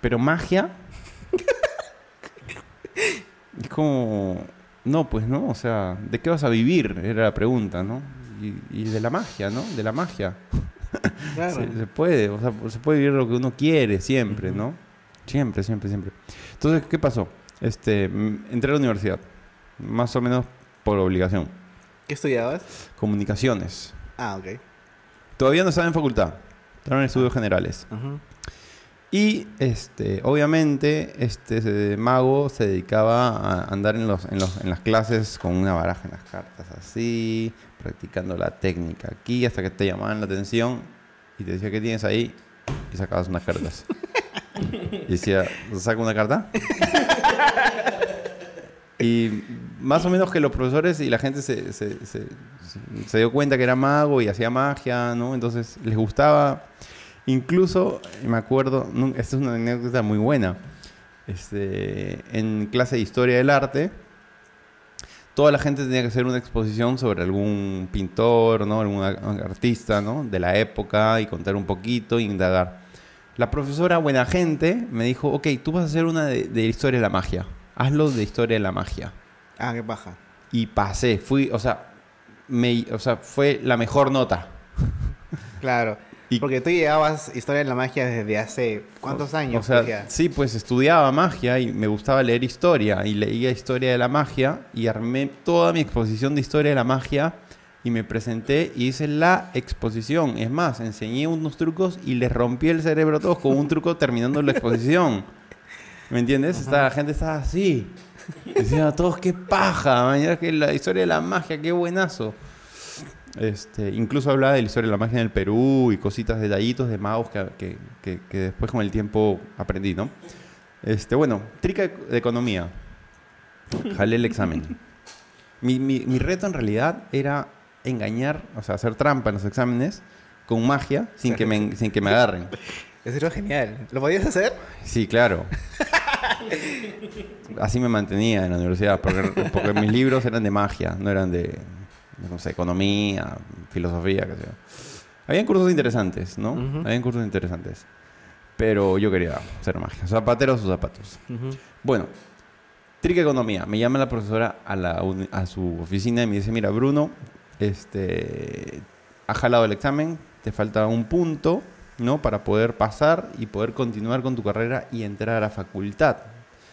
Pero magia... es como... No, pues no, o sea, ¿de qué vas a vivir? Era la pregunta, ¿no? Y, y de la magia, ¿no? De la magia. Claro. Se, se puede, o sea, se puede vivir lo que uno quiere siempre, ¿no? Siempre, siempre, siempre. Entonces, ¿qué pasó? Este, mm, entré a la universidad, más o menos por obligación. ¿Qué estudiabas? Comunicaciones. Ah, ok. Todavía no estaba en facultad, estaba en estudios generales. Ujú. Y este, obviamente, este mago se dedicaba a andar en, los, en, los, en las clases con una baraja en las cartas así, practicando la técnica aquí, hasta que te llamaban la atención y te decía, ¿qué tienes ahí? Y sacabas unas cartas. y decía, ¿saca una carta? y más o menos que los profesores y la gente se, dio cuenta que era mago y hacía magia, ¿no? Entonces les gustaba. Incluso, me acuerdo, esta es una anécdota muy buena. Este, en clase de historia del arte, toda la gente tenía que hacer una exposición sobre algún pintor, ¿no? algún artista de la época y contar un poquito, indagar. La profesora, buena gente, me dijo, ok, tú vas a hacer una de historia de la magia. Hazlo de historia de la magia. Ah, qué paja. Y pasé, fui, o sea, me, o sea fue la mejor nota. Claro. Y- Porque tú llevabas historia de la magia desde hace cuántos años. O sea, ya. sí, pues estudiaba magia y me gustaba leer historia y leía historia de la magia y armé toda mi exposición de historia de la magia y me presenté y hice la exposición. Es más, enseñé unos trucos y les rompí el cerebro a todos con un truco terminando la exposición. ¿Me entiendes? Esta- la gente estaba así. Decían a todos, qué paja, man, ya que la historia de la magia, qué buenazo. Este, incluso hablaba de la historia de la magia en el Perú y cositas, detallitos de magos que, que- que- que después con el tiempo aprendí, ¿no? Este, bueno, trica de de economía. Jalé el examen. Mi, mi- mi reto en realidad era engañar, o sea, hacer trampa en los exámenes con magia sin que me, sin que me agarren. Eso era genial. ¿Lo podías hacer? Sí, claro. Así me mantenía en la universidad, porque, porque mis libros eran de magia, no eran de, no sé, economía, filosofía, qué sé yo. Habían cursos interesantes, ¿no? Habían cursos interesantes. Pero yo quería hacer magia. Zapateros o zapatos. Bueno, Trica Economía. Me llama la profesora a, la a su oficina y me dice, mira, Bruno, este, has jalado el examen, te falta un punto, ¿no? Para poder pasar y poder continuar con tu carrera y entrar a facultad.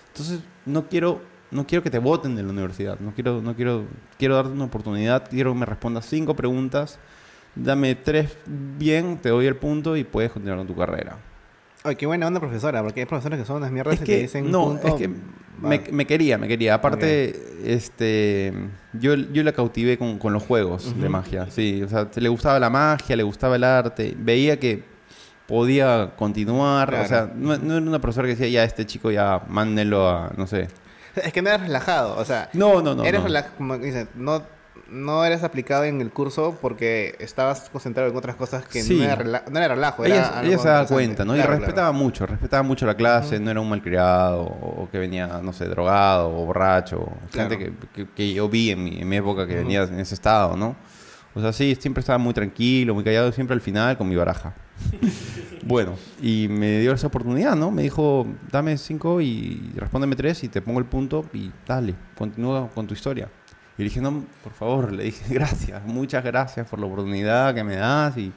Entonces, no quiero, no quiero que te voten de la universidad. No quiero, no quiero, quiero darte una oportunidad. Quiero que me respondas cinco preguntas. Dame tres bien, te doy el punto y puedes continuar con tu carrera. Ay, qué buena onda profesora, porque hay profesores que son unas mierdas Es y que, te dicen no, punto, es que me, quería, me quería. Aparte, este, yo, yo la cautivé con, con los juegos de magia. Sí, o sea, le gustaba la magia, le gustaba el arte. Veía que podía continuar. Claro. O sea, no, no era una profesora que decía, ya, este chico ya, mándenlo a, no sé. Es que no eras relajado, o sea, No, no, no. eres no. relajado, como dicen, no, no eres aplicado en el curso porque estabas concentrado en otras cosas que Sí. no, era rela- no era relajo. era Ella, se daba cuenta, ¿no? Claro, y claro. respetaba mucho, respetaba mucho la clase, no era un malcriado o, que venía, no sé, drogado o borracho. Gente que, que- que yo vi en mi, en mi época que venía en ese estado, ¿no? O sea, sí, siempre estaba muy tranquilo, muy callado, siempre al final con mi baraja. bueno, y me dio esa oportunidad, ¿no? Me dijo, dame cinco y respóndeme tres y te pongo el punto y dale, continúa con tu historia. Y le dije, no, por favor, le dije, gracias, muchas gracias por la oportunidad que me das y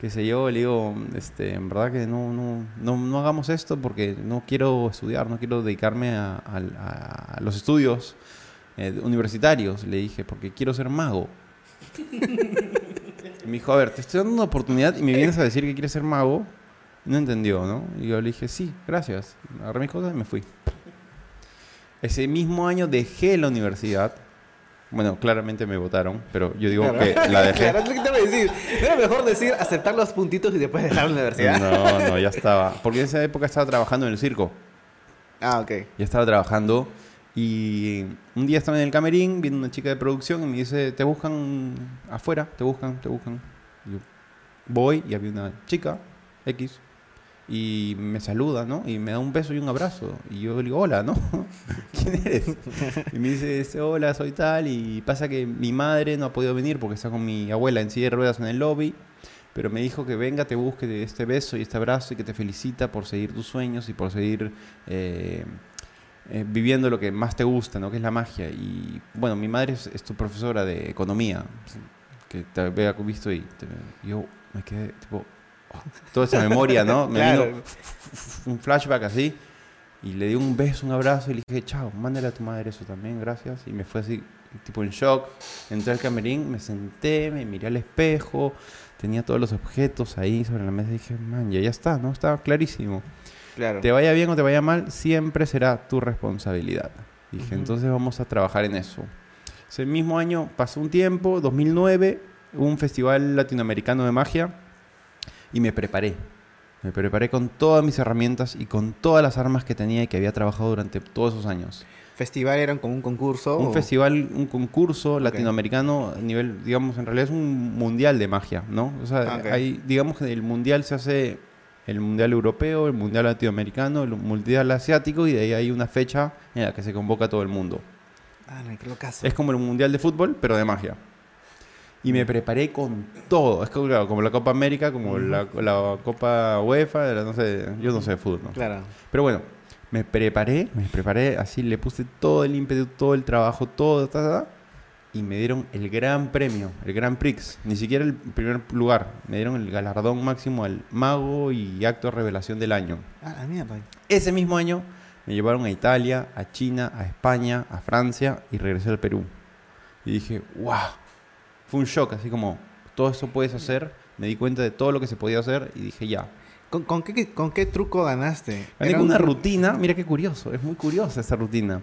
qué sé yo, le digo, este, en verdad que no, no, no, no hagamos esto porque no quiero estudiar, no quiero dedicarme a, a- a los estudios eh, universitarios, le dije, porque quiero ser mago. Me dijo, a ver, te estoy dando una oportunidad y me vienes a decir que quieres ser mago. No entendió, ¿no? Y yo le dije, sí, gracias. Agarré mis cosas y me fui. Ese mismo año dejé la universidad. Bueno, claramente me votaron, pero yo digo Claro. que la dejé. Claro, es lo que te voy a decir. ¿No era mejor decir aceptar los puntitos y después dejar la universidad? No, no, ya estaba. Porque en esa época estaba trabajando en el circo. Ah, ok. Ya estaba trabajando y un día estaba en el camerín viendo una chica de producción y me dice, te buscan afuera, te buscan, te buscan. Yo voy y había una chica, X, y me saluda, ¿no? Y me da un beso y un abrazo. Y yo le digo, hola, ¿no? ¿Quién eres? Y me dice, este, hola, soy tal. Y pasa que mi madre no ha podido venir porque está con mi abuela en silla de ruedas en el lobby. Pero me dijo que venga, te busque este beso y este abrazo y que te felicita por seguir tus sueños y por seguir eh, eh, viviendo lo que más te gusta, ¿no? Que es la magia. Y bueno, mi madre es, es tu profesora de economía, que te había visto y te- yo me quedé tipo, oh, toda esa memoria, ¿no? Me Claro. vino un flashback así y le di un beso, un abrazo y le dije, chao, mándale a tu madre eso también, gracias. Y me fue así, tipo en shock. Entré al camerín, me senté, me miré al espejo, tenía todos los objetos ahí sobre la mesa y dije, man, ya, ya está, ¿no? Estaba clarísimo. Claro. Te vaya bien o te vaya mal, siempre será tu responsabilidad. Dije, entonces vamos a trabajar en eso. Ese mismo año pasó un tiempo, 2009, hubo un festival latinoamericano de magia y me preparé. Me preparé con todas mis herramientas y con todas las armas que tenía y que había trabajado durante todos esos años. ¿Festival era como un concurso? Un o- festival, un concurso latinoamericano a nivel, digamos, en realidad es un mundial de magia, ¿no? O sea, Ah, hay, digamos que el mundial se hace el mundial europeo, el mundial latinoamericano, el mundial asiático y de ahí hay una fecha en la que se convoca a todo el mundo. Ah, no, qué locazo. Es como el mundial de fútbol, pero de magia. Y me preparé con todo. Es como, claro, como la Copa América, como la, la Copa UEFA, la- no sé, yo no sé de fútbol, ¿no? Claro. Pero bueno, me preparé, me preparé así, le puse todo el ímpetu, todo el trabajo, todo, ta, ta, ta, y me dieron el gran premio, el Gran Prix, ni siquiera el primer lugar, me dieron el galardón máximo al mago y acto de revelación del año. Ah, la mierda. Ese mismo año me llevaron a Italia, a China, a España, a Francia y regresé al Perú. Y dije, wow, fue un shock, así como, todo esto puedes hacer, me di cuenta de todo lo que se podía hacer y dije, ya, ¿Con, con qué, ¿Con qué truco ganaste? Gané Era con un una rutina, mira qué curioso, es muy curiosa esta rutina.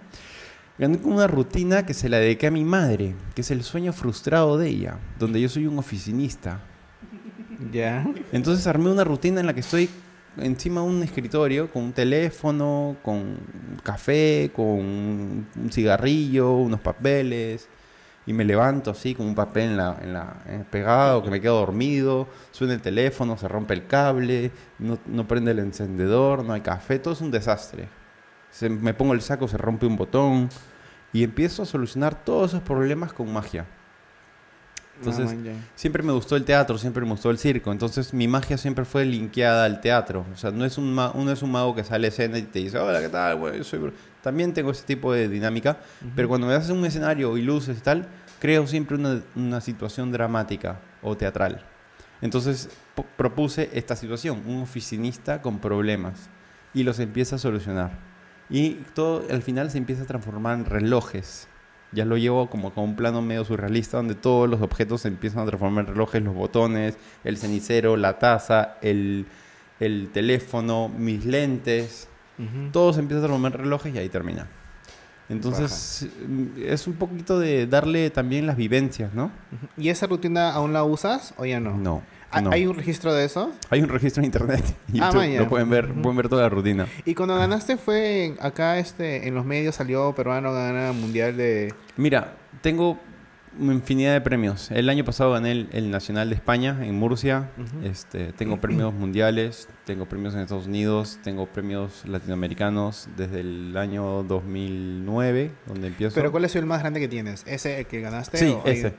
Gané con una rutina que se la dediqué a mi madre, que es el sueño frustrado de ella, donde yo soy un oficinista. Ya. Entonces armé una rutina en la que estoy encima de un escritorio con un teléfono, con café, con un cigarrillo, unos papeles. Y me levanto así con un papel en la, en la, en el pegado, que me quedo dormido, suena el teléfono, se rompe el cable, no, no prende el encendedor, no hay café, todo es un desastre. Se- me pongo el saco, se rompe un botón y empiezo a solucionar todos esos problemas con magia. Entonces, Ah. Siempre me gustó el teatro, siempre me gustó el circo, entonces mi magia siempre fue linkeada al teatro. O sea, no es un, ma- uno es un mago que sale a escena y te dice, hola, ¿qué tal? güey? Yo soy bru-". También tengo ese tipo de dinámica, pero cuando me haces un escenario y luces y tal, creo siempre una, una situación dramática o teatral. Entonces propuse esta situación, un oficinista con problemas, y los empieza a solucionar. Y todo al final se empieza a transformar en relojes. Ya lo llevo como con un plano medio surrealista donde todos los objetos se empiezan a transformar en relojes, los botones, el cenicero, la taza, el, el teléfono, mis lentes, Ujú. todo se empieza a transformar en relojes y ahí termina. Entonces mm, es un poquito de darle también las vivencias, ¿no? ¿Y esa rutina aún la usas o ya no? No. ¿Ha- no. ¿Hay un registro de eso? Hay un registro en internet. Ah, vaya. lo pueden ver, pueden ver toda la rutina. Y cuando ganaste fue acá este en los medios salió peruano gana mundial de Mira, tengo infinidad de premios. El año pasado gané el, el Nacional de España en Murcia. Este, tengo premios mundiales, tengo premios en Estados Unidos, tengo premios latinoamericanos desde el año 2009, donde empiezo. Pero ¿cuál sido el más grande que tienes? ¿Ese que ganaste? Sí, o hay- ese.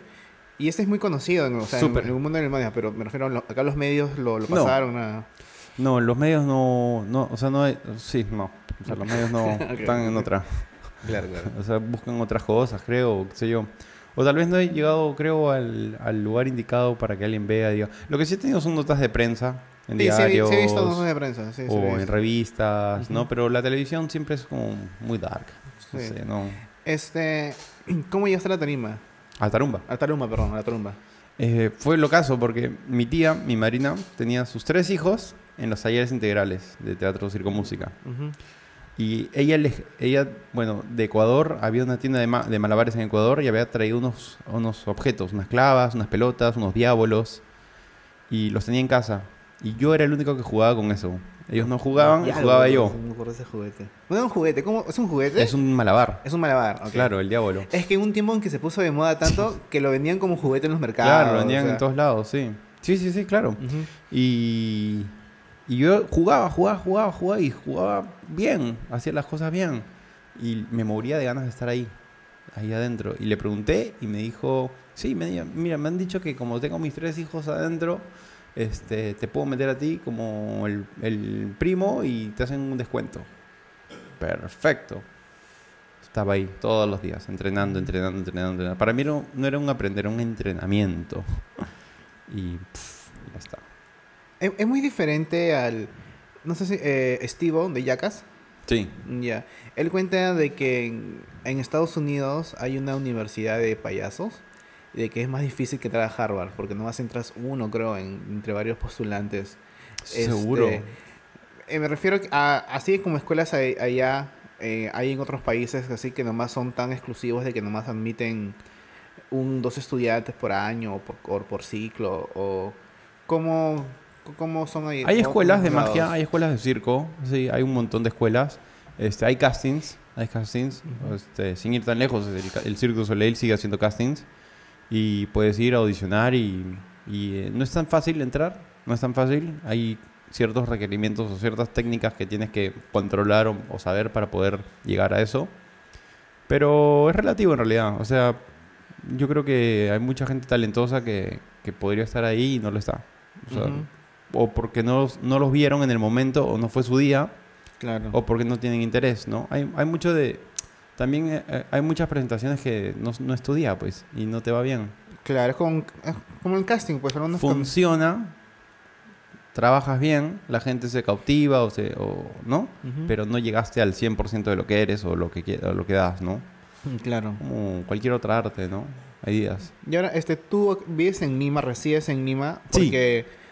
Y este es muy conocido, ¿no? o sea, en, en el mundo de la media, pero me refiero, a lo- acá los medios lo, lo No. pasaron a... No, los medios no, no, o sea, no hay, sí, no, o sea, los medios no están en otra, Claro, claro. o sea, buscan otras cosas, creo, qué sé yo. O tal vez no he llegado, creo, al, al lugar indicado para que alguien vea. Diga. Lo que sí he tenido son notas de prensa en Sí, sí, diarios sí he visto notas de prensa. Sí, o en revistas, ¿no? Pero la televisión siempre es como muy dark. No Sí. sé, ¿no? Este, ¿cómo llegaste a la tarima? A Tarumba. A la tarumba, perdón, a la tarumba. Eh, fue lo caso porque mi tía, mi marina, tenía sus tres hijos en los talleres integrales de teatro, circo, música. Ujú. Y ella, les- ella, bueno, de Ecuador, había una tienda de, ma- de malabares en Ecuador y había traído unos, unos objetos, unas clavas, unas pelotas, unos diábolos, y los tenía en casa. Y yo era el único que jugaba con eso. Ellos no jugaban, y Ya, jugaba yo. No me acuerdo de ese juguete. Un juguete, ¿cómo? ¿Es un juguete? Es un malabar. Es un malabar, ok. Claro, el diablo. Es que un tiempo en que se puso de moda tanto que lo vendían como juguete en los mercados. Claro, lo vendían o sea. en todos lados, sí. Sí, sí, sí, claro. Y, y yo jugaba, jugaba, jugaba, jugaba y jugaba bien, hacía las cosas bien. Y me moría de ganas de estar ahí, ahí adentro. Y le pregunté y me dijo, sí, me, mira, me han dicho que como tengo mis tres hijos adentro, este, te puedo meter a ti como el, el primo y te hacen un descuento. Perfecto. Estaba ahí todos los días, entrenando, entrenando, entrenando. entrenando. Para mí no, no era un aprender, era un entrenamiento. Y ya está. Es, es muy diferente al. No sé si. Eh, Steve de Yacas. Sí. Ya. Él cuenta de que en, en Estados Unidos hay una universidad de payasos. Y de que es más difícil que entrar a Harvard. Porque nomás entras uno, creo, en- entre varios postulantes. Seguro. Este, eh, me refiero a. Así como escuelas a- allá. eh, hay en otros países así que nomás son tan exclusivos de que nomás admiten un dos estudiantes por año o por, o por ciclo o cómo, cómo son ahí Hay escuelas de magia, hay escuelas de circo, sí, hay un montón de escuelas. Este, hay castings, hay castings. Este, sin ir tan lejos, el, el Circo Soleil sigue haciendo castings. Y puedes ir a audicionar y, y, eh, no es tan fácil entrar, no es tan fácil. Hay ciertos requerimientos o ciertas técnicas que tienes que controlar o, o saber para poder llegar a eso. Pero es relativo en realidad. O sea, yo creo que hay mucha gente talentosa que, que podría estar ahí y no lo está. O, sea, o porque no, los- no los vieron en el momento o no fue su día claro o porque no tienen interés, ¿no? Hay, hay mucho de... También eh, eh, hay muchas presentaciones que no, no es tu día, pues, y no te va bien. claro es como, es como el casting pues algunos Funciona, trabajas bien, la gente se cautiva o, se, o ¿no? Ujú, Pero no llegaste al 100% de lo que eres o lo que, o lo que das, ¿no? claro Como cualquier otra arte, ¿no? Hay días. y ahora este tú vives en Lima resides en Lima Sí.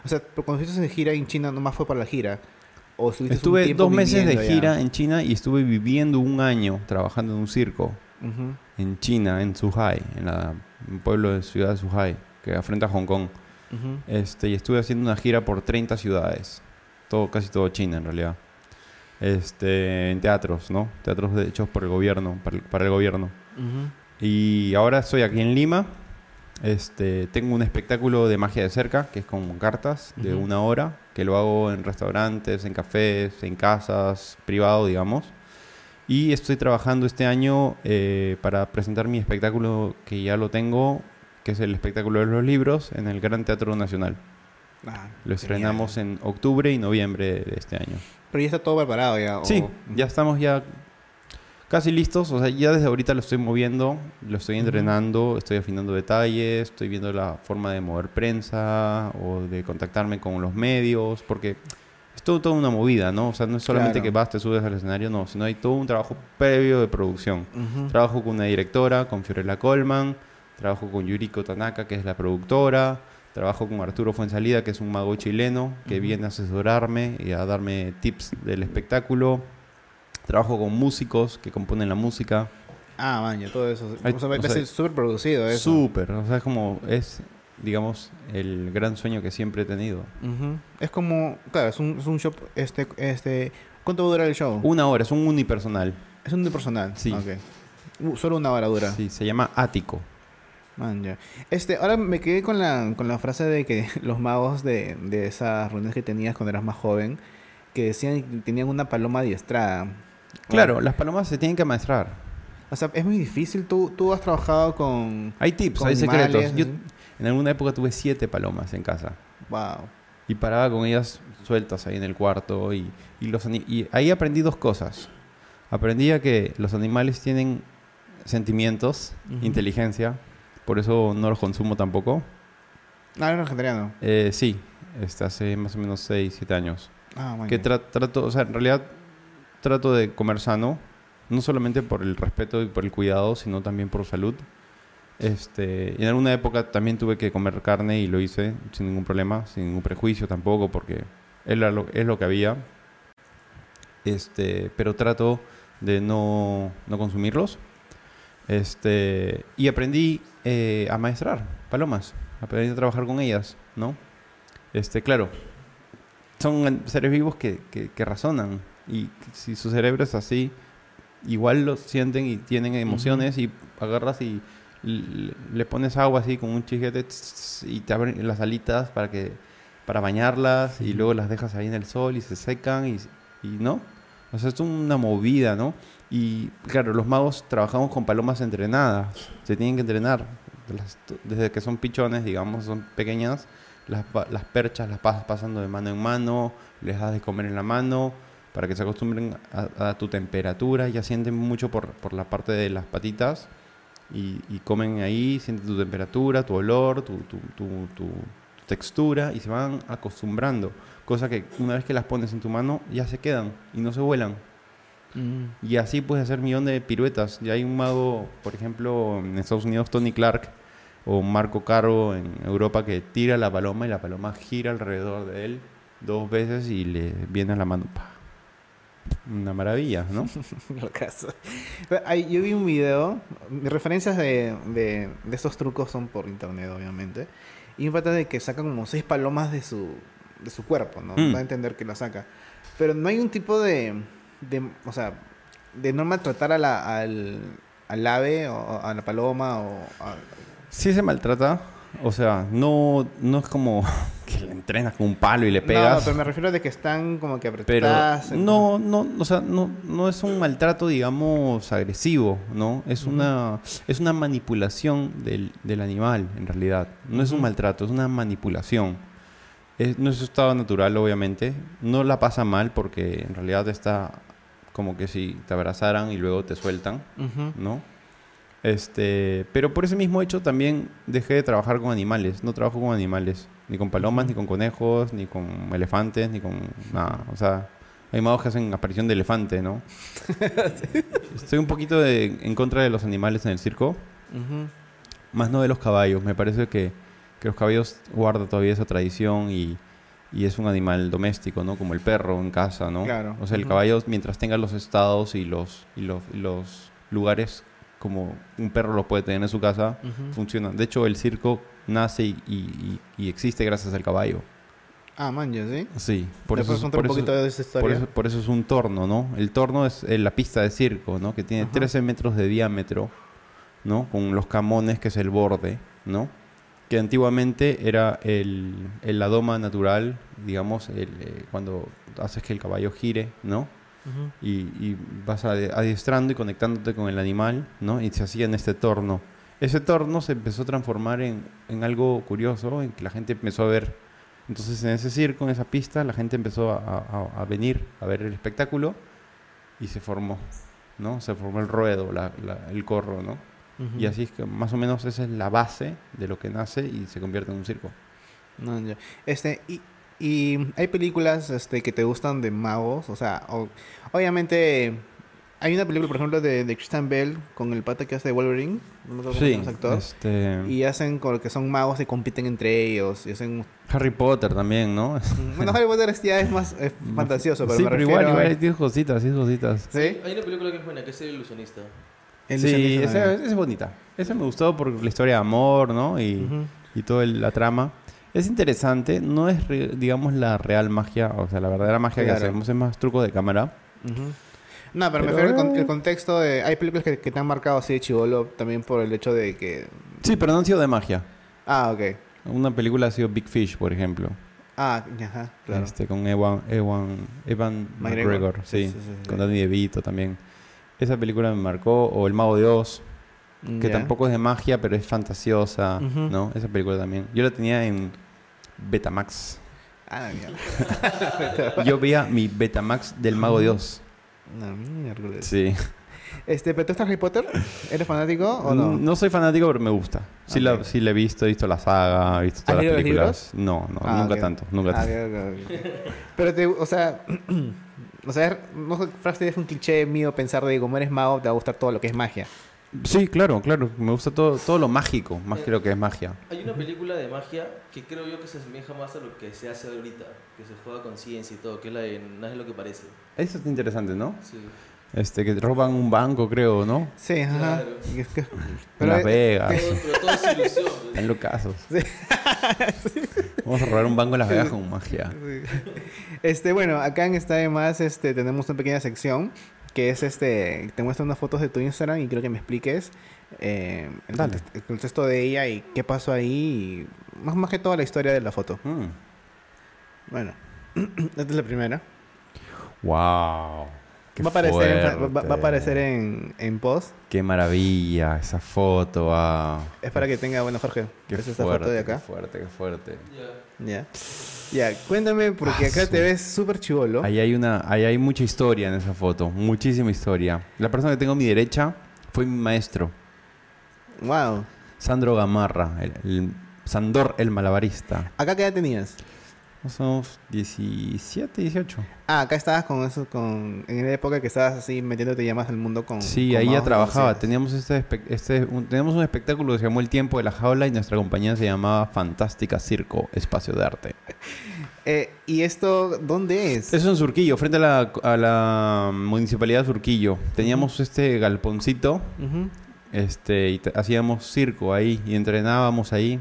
O sea cuando estuviste de gira en China nomás fue para la gira o Estuve dos meses de viviendo allá? gira en China y estuve viviendo un año trabajando en un circo Ujú, en China, en Zhuhai, en la, un pueblo de ciudad de Zhuhai, que afrenta a Hong Kong. ujú. Este, y estuve haciendo una gira por 30 ciudades, todo, casi todo China en realidad. Este, en teatros, ¿no? Teatros hechos por el gobierno, para el, para el gobierno. Ujú. Y ahora estoy aquí en Lima. Este, tengo un espectáculo de magia de cerca, que es con cartas de Ujú. una hora, que lo hago en restaurantes, en cafés, en casas, privado, digamos. Y estoy trabajando este año eh, para presentar mi espectáculo, que ya lo tengo, que es el espectáculo de los libros, en el Gran Teatro Nacional. Ah, Lo genial. estrenamos en octubre y noviembre de este año. Pero ya está todo preparado ya. o- Sí, ya estamos ya casi listos. O sea, ya desde ahorita lo estoy moviendo, lo estoy entrenando, estoy afinando detalles, estoy viendo la forma de mover prensa o de contactarme con los medios, porque es todo, toda una movida, ¿no? O sea, no es solamente Claro. que vas, te subes al escenario, no, sino hay todo un trabajo previo de producción. Ujú. Trabajo con una directora, con Fiorella Colman, trabajo con Yuriko Tanaka, que es la productora, trabajo con Arturo Fuensalida, que es un mago chileno, que Ujú. viene a asesorarme y a darme tips del espectáculo. Trabajo con músicos que componen la música. Ah, maña, todo eso. Hay- o sea, o súper producido eso. Súper, o sea, es como, es, digamos, el gran sueño que siempre he tenido. Es como, claro, es un, es un show, este, este, ¿cuánto va a durar el show? Una hora, es un unipersonal. es un personal. Sí. Ok. Uh, solo una hora dura. Sí, se llama Ático. Man, ya. Este, ahora me quedé con la, con la frase de que los magos de, de esas reuniones que tenías cuando eras más joven, que decían que tenían una paloma adiestrada. Claro, las palomas se tienen que amaestrar. O sea, es muy difícil. Tú, tú has trabajado con... Hay tips, con hay secretos. Yo en alguna época tuve siete palomas en casa. Wow. Y paraba con ellas sueltas ahí en el cuarto. Y, y los, y ahí aprendí dos cosas. Aprendí a que los animales tienen sentimientos, Ujú. inteligencia, por eso no los consumo tampoco. Ah, eres vegetariano. Eh, sí, este, hace más o menos 6, 7 años. Ah, Que tra- trato, o sea, en realidad trato de comer sano, no solamente por el respeto y por el cuidado, sino también por salud. Este, en alguna época también tuve que comer carne y lo hice sin ningún problema, sin ningún prejuicio tampoco, porque era lo, es lo que había. Este, pero trato de no, no consumirlos. Este, y aprendí eh, a maestrar palomas, aprendí a trabajar con ellas, ¿no? Este, claro, son seres vivos que, que- que razonan y si su cerebro es así, igual lo sienten y tienen emociones y agarras y le pones agua así con un chiquete y te abren las alitas para que para bañarlas y luego las dejas ahí en el sol y se secan y, y no. O sea es una movida no y claro los magos trabajamos con palomas entrenadas se tienen que entrenar. Desde que son pichones digamos son pequeñas las, las perchas las pasas pasando de mano en mano les das de comer en la mano para que se acostumbren a, a tu temperatura ya sienten mucho por, por la parte de las patitas y, y comen ahí, sienten tu temperatura, tu olor, tu, tu, tu- tu textura y se van acostumbrando. Cosa que una vez que las pones en tu mano ya se quedan y no se vuelan. Mm. Y así puedes hacer millón de piruetas. Y hay un mago, por ejemplo, en Estados Unidos, Tony Clark o Marco Caro en Europa que tira la paloma y la paloma gira alrededor de él dos veces y le viene a la mano. ¡pa! Una maravilla, ¿no? Lo caso. Yo vi un video, mis referencias de, de, de estos trucos son por internet, obviamente. Y un pata de que saca como seis palomas de su, de su cuerpo, ¿no? Mm. Va a entender que la saca. Pero no hay un tipo de, de o sea, de no maltratar a la, al, al ave o a la paloma o a- Sí se maltrata. O sea, no, no es como que le entrenas con un palo y le pegas. No, pero me refiero de que están como que Pero apretadas. no, no, o sea, no, no es un maltrato, digamos, agresivo, ¿no? Es una, es una manipulación del, del animal, en realidad. No es un maltrato, es una manipulación. Es, no es su estado natural, obviamente. No la pasa mal porque en realidad está como que si te abrazaran y luego te sueltan. ¿no? Este, pero por ese mismo hecho también dejé de trabajar con animales. No trabajo con animales, ni con palomas, ni con conejos, ni con elefantes, ni con nada. O sea, hay magos que hacen aparición de elefante, ¿no? Estoy un poquito de- en contra de los animales en el circo, Ujú. más no de los caballos. Me parece que, que los caballos guardan todavía esa tradición y, y es un animal doméstico, ¿no? Como el perro en casa, ¿no? Claro. O sea, el Ujú. caballo, mientras tenga los estados y los, y los, y los lugares como un perro lo puede tener en su casa, Ujú. funciona. De hecho, el circo nace y, y- y- y existe gracias al caballo. Ah, man, ¿sí? Sí, por ¿Me eso, por un eso- poquito de esa por historia? eso, por eso es un torno, ¿no? El torno es eh, la pista de circo, ¿no? Que tiene Ajá. 13 metros de diámetro, ¿no? Con los camones, que es el borde, ¿no? Que antiguamente era el, el- la doma natural, digamos, el, eh, cuando haces que el caballo gire, ¿no? Ujú. y, y vas adiestrando y conectándote con el animal, ¿no? Y se hacía en este torno. Ese torno se empezó a transformar en, en algo curioso, en que la gente empezó a ver. Entonces en ese circo, en esa pista, la gente empezó a, a- a venir a ver el espectáculo y se formó, ¿no? Se formó el ruedo, la- la- el corro, ¿no? Ujú. Y así es que más o menos esa es la base de lo que nace y se convierte en un circo. No. Este, y, y hay películas este, que te gustan de magos, o sea, o- obviamente hay una película, por ejemplo, de, de Christian Bell con el pata que hace de Wolverine, no me ese actor, este, y hacen con que son magos y compiten entre ellos, y hacen... Harry Potter también, ¿no? Bueno, Harry Potter es- ya es más es fantasioso, pero sí, me pero igual, a- igual, tiene cositas, tiene cositas. ¿Sí? Hay una película que es buena, que es El Ilusionista. El sí, esa, es bonita. Esa me gustó por la historia de amor, ¿no? Y, Ujú. y toda el- la trama. Es interesante, no es, digamos, la real magia, o sea, la verdadera magia Claro. que hacemos, es más truco de cámara. No, pero, me refiero al con- eh. el contexto de... Hay películas que, que te han marcado así de chivolo también por el hecho de que... Sí, pero no han sido de magia. Ah, ok. Una película ha sido Big Fish, por ejemplo. Ah, ajá, claro. Este, con Ewan, Ewan, Evan McGregor. McGregor, sí, Sí, sí, sí, sí. con Danny DeVito también. Esa película me marcó, o El Mago de Oz, que tampoco es de magia, pero es fantasiosa. ¿no? Esa película también. Yo la tenía en Betamax. Ah, mierda. Yo veía mi Betamax del Mago. No, miércoles. Sí. Este, ¿pero tú estás Harry Potter? ¿Eres fanático o no? No soy fanático, pero me gusta. Sí, Ok. la, sí la he visto, he visto la saga, he visto todas las los películas. No, no, Ah, nunca tanto, nunca Ah, tanto. Pero te, o sea, o sea, no sé, Frosty es un cliché mío pensar de como eres mago te va a gustar todo lo que es magia. Sí, claro, claro. Me gusta todo, todo lo mágico, más que lo que es magia. Hay una película de magia que creo yo que se asemeja más a lo que se hace ahorita, que se juega con ciencia y todo, que es la de Nada es lo que parece. Eso es interesante, ¿no? Sí. Este, que roban un banco, creo, ¿no? Sí, ajá. Claro. Es que- En pero Las Vegas. Todo- pero todo es ilusión. pues. Están locasos. Vamos a robar un banco en Las Vegas con magia. Este, bueno, acá en Está de Más este, tenemos una pequeña sección que es este, te muestra unas fotos de tu Instagram y quiero que me expliques eh, el, Dale. context- el contexto de ella y qué pasó ahí y más, más que toda la historia de la foto. Mm. Bueno, esta es la primera. Wow. Qué Va a aparecer, en, va- a aparecer en, en post. Qué maravilla esa foto. Wow. Es para que tenga, bueno, Jorge, Qué es esta fuerte, foto de qué acá. fuerte, qué fuerte. Ya. Ya, cuéntame, porque Ah, acá te ves súper chivolo. Ahí hay una, ahí hay mucha historia en esa foto, muchísima historia. La persona que tengo a mi derecha fue mi maestro, Wow. Sandro Gamarra, el, el- Sandor el malabarista. ¿Acá qué edad tenías? Somos 17, 18. Ah, acá estabas con eso, con... En la época que estabas así metiéndote ya más al mundo con... Sí, con ahí ya trabajaba. Teníamos este, este un, teníamos un espectáculo que se llamó El Tiempo de la Jaula y nuestra compañía se llamaba Fantástica Circo, Espacio de Arte. Eh, ¿Y esto dónde es? Eso es en Surquillo, frente a la, a la municipalidad de Surquillo. Teníamos este galponcito Ujú. este, y hacíamos circo ahí y entrenábamos ahí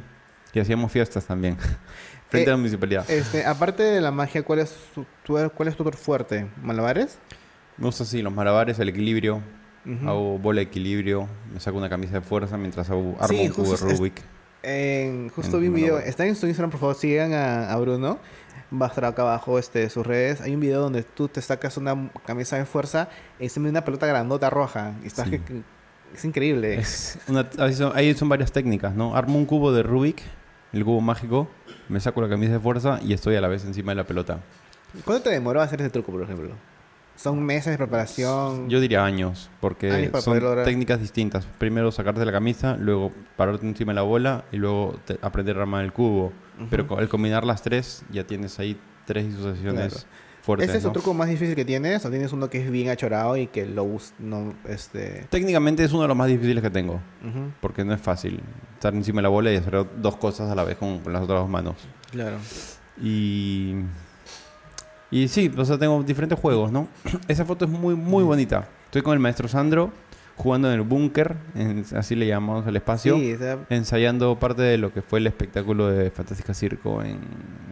y hacíamos fiestas también. frente Eh, a la municipalidad. Este, aparte de la magia, ¿cuál es tu, tu- cuál es tu fuerte? ¿Malabares? Me gusta así, los malabares, el equilibrio. Hago bola de equilibrio, me saco una camisa de fuerza mientras hago, armo Sí, un cubo de Rubik. En- justo En vi un video, está en su Instagram, por favor, sigan a, a Bruno. Va a estar acá abajo este, sus redes. Hay un video donde tú te sacas una camisa de fuerza y se me una pelota grandota roja. Y estás Sí. que- que- es increíble. Es una- ahí, son, ahí son varias técnicas, ¿no? Armo un cubo de Rubik, el cubo mágico, me saco la camisa de fuerza y estoy a la vez encima de la pelota. ¿Cuánto te demoró hacer ese truco, por ejemplo? ¿Son meses de preparación? Yo diría años, porque Años son lograr. técnicas distintas. Primero sacarte la camisa, luego pararte encima de la bola y luego te- aprender a armar el cubo. Pero al combinar las tres, ya tienes ahí tres disociaciones Claro. Fuertes. ¿Ese es el truco más difícil que tienes? ¿O tienes uno que es bien achorado y que lo no, este... Técnicamente es uno de los más difíciles que tengo, porque no es fácil estar encima de la bola y hacer dos cosas a la vez con, con las otras dos manos. Claro. Y, y sí, o sea, tengo diferentes juegos, ¿no? Esa foto es muy, muy bonita. Estoy con el maestro Sandro jugando en el búnker, así le llamamos al espacio, Sí, o sea, ensayando parte de lo que fue el espectáculo de Fantástica Circo en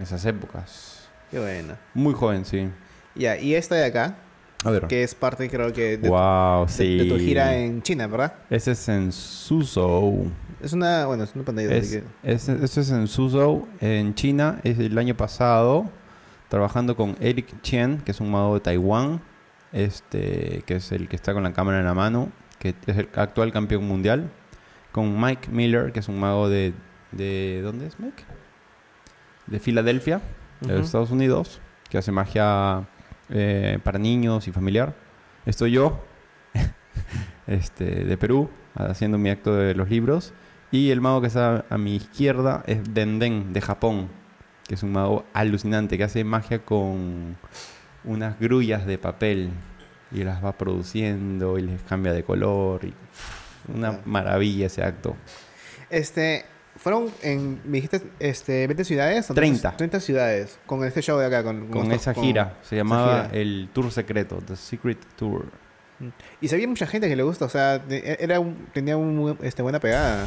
esas épocas. Qué bueno. Muy joven, sí. Ya, y esta de acá, A ver. que es parte, creo que, de, wow, de- sí. de tu gira en China, ¿verdad? Ese es en Suzhou. Es una, bueno, es una pantalla. Es, que- es- eso es en Suzhou, en China. Es el año pasado, trabajando con Eric Chen, que es un mago de Taiwán, este, que es el que está con la cámara en la mano, que es el actual campeón mundial. Con Mike Miller, que es un mago de... de ¿Dónde es Mike? De Filadelfia, de. Estados Unidos, que hace magia eh, para niños y familiar. Estoy yo, este, de Perú, haciendo mi acto de los libros. Y el mago que está a mi izquierda es Denden, de Japón, que es un mago alucinante, que hace magia con unas grullas de papel y las va produciendo y les cambia de color. Y, una maravilla ese acto. Este, fueron en, me dijiste, este, 20 ciudades. o 30. 30 ciudades, con este show de acá. Con, Con estos- esa con- gira, se llamaba gira. el Tour Secreto, The Secret Tour. Y sabía mucha gente que le gusta, o sea, de- era un- tenía un, este, buena pegada.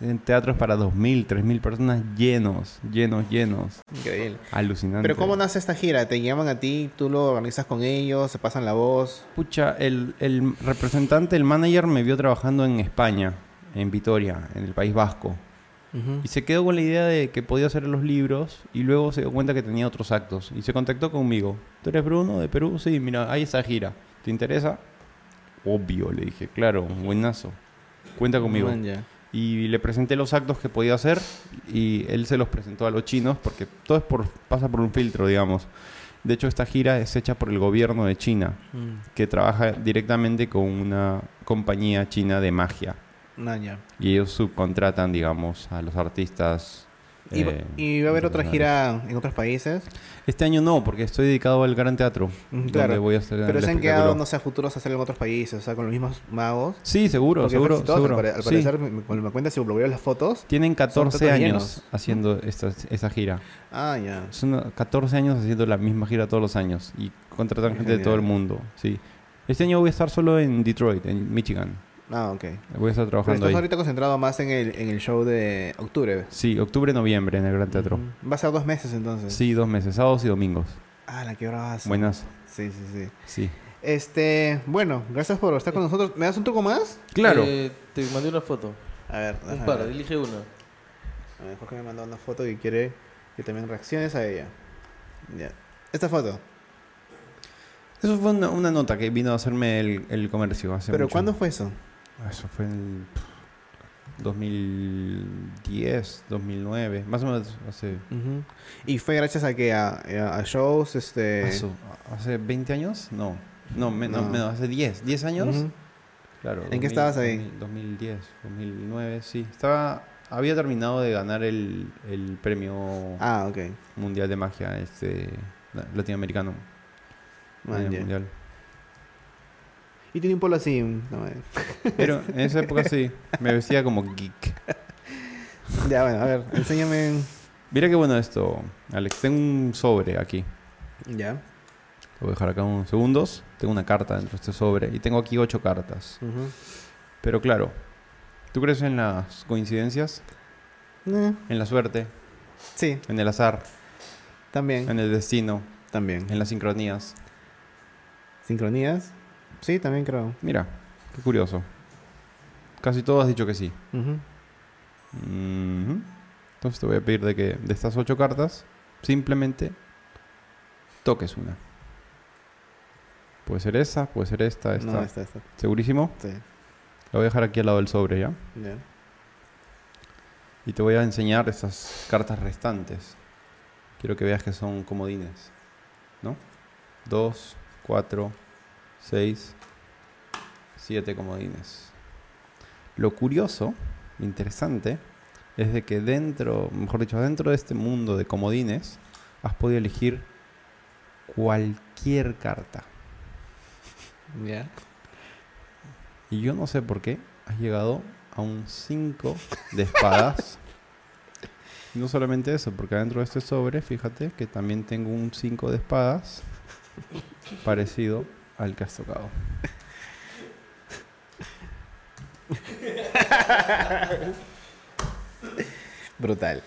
En teatros para 2.000, 3.000 personas llenos, llenos, llenos. Increíble. Alucinante. Pero ¿cómo nace esta gira? ¿Te llaman a ti? ¿Tú lo organizas con ellos? ¿Se pasan la voz? Pucha, el, el representante, el manager me vio trabajando en España, en Vitoria, en el País Vasco. Y se quedó con la idea de que podía hacer los libros y luego se dio cuenta que tenía otros actos. Y se contactó conmigo. ¿Tú eres Bruno de Perú? Sí, mira, hay esa gira. ¿Te interesa? Obvio, le dije. Claro, buenazo. Cuenta conmigo. Man. Y le presenté los actos que podía hacer y él se los presentó a los chinos porque todo es por, pasa por un filtro, digamos. De hecho, esta gira es hecha por el gobierno de China, Mm. que trabaja directamente con una compañía china de magia. Ya. Y ellos subcontratan, digamos, a los artistas. ¿Y, va- eh, y va a haber otra gira en otros países? Este año no, porque estoy dedicado al Gran Teatro. Mm, donde claro. voy a hacer Pero se han quedado, no sé, a futuros a hacerlo en otros países, o sea, con los mismos magos. Sí, seguro, Porque seguro, exitoso, seguro. Al, pare- al Sí. parecer, me- cuando me cuentas, si lo veo las fotos. Tienen 14 todos años llenos. haciendo esta, esa gira. Ah, ya. Son 14 años haciendo la misma gira todos los años y contratan gente de todo el mundo. Sí. Este año voy a estar solo en Detroit, en Michigan. Ah, ok. Voy a estar Pero trabajando estás ahí. ahorita concentrado más en el, en el show de octubre. Sí, octubre, noviembre en el Gran Teatro. Va a ser dos meses entonces. Sí, dos meses, sábados y domingos. Ah, la que bravazo. Buenas. Sí, sí, sí. Sí. Este, bueno, gracias por estar con nosotros. ¿Me das un truco más? Claro. Eh, te mandé una foto. A ver, Un par, ver. elige una. A ver, Jorge me mandó una foto que quiere que también reacciones a ella. Ya. Esta foto. Eso fue una, una nota que vino a hacerme el, el comercio hace ¿Pero mucho. cuándo fue eso? Eso fue en 2010, 2009, más o menos hace... Ujú. ¿Y fue gracias a que a, a- a shows, este... ¿Eso? ¿Hace 20 años? No. No, me- no, No. menos, hace 10. ¿10 años? Ujú. Claro. ¿En qué estabas ahí? 2000, 2010, 2009, sí. Estaba, había terminado de ganar el, el premio Ah, ok. mundial de magia este la- latinoamericano. Man, mundial. Y tiene un polo así. no, eh. Pero en esa época sí, me vestía como geek. ya, bueno, a ver, enséñame. Mira qué bueno esto, Alex. Tengo un sobre aquí. Ya. Lo voy a dejar acá unos segundos. Tengo una carta dentro de este sobre y tengo aquí ocho cartas. Pero claro, ¿tú crees en las coincidencias? Eh, En la suerte, sí, en el azar, también. en el destino, También. en las sincronías. ¿Sincronías? Sí, también creo. Mira, qué curioso. Casi todo has dicho que sí. Entonces te voy a pedir de que de estas ocho cartas, simplemente toques una. Puede ser esa, puede ser esta, esta. No, esta, esta. ¿Segurísimo? Sí. La voy a dejar aquí al lado del sobre, ¿ya? Ya. Y te voy a enseñar esas cartas restantes. Quiero que veas que son comodines. ¿No? Dos, cuatro, seis, siete comodines. Lo curioso, interesante, es de que dentro, mejor dicho, dentro de este mundo de comodines, has podido elegir cualquier carta. Ya. Y yo no sé por qué has llegado a un 5 de espadas. Y no solamente eso, porque adentro de este sobre, fíjate que también tengo un 5 de espadas parecido al que has tocado. Brutal.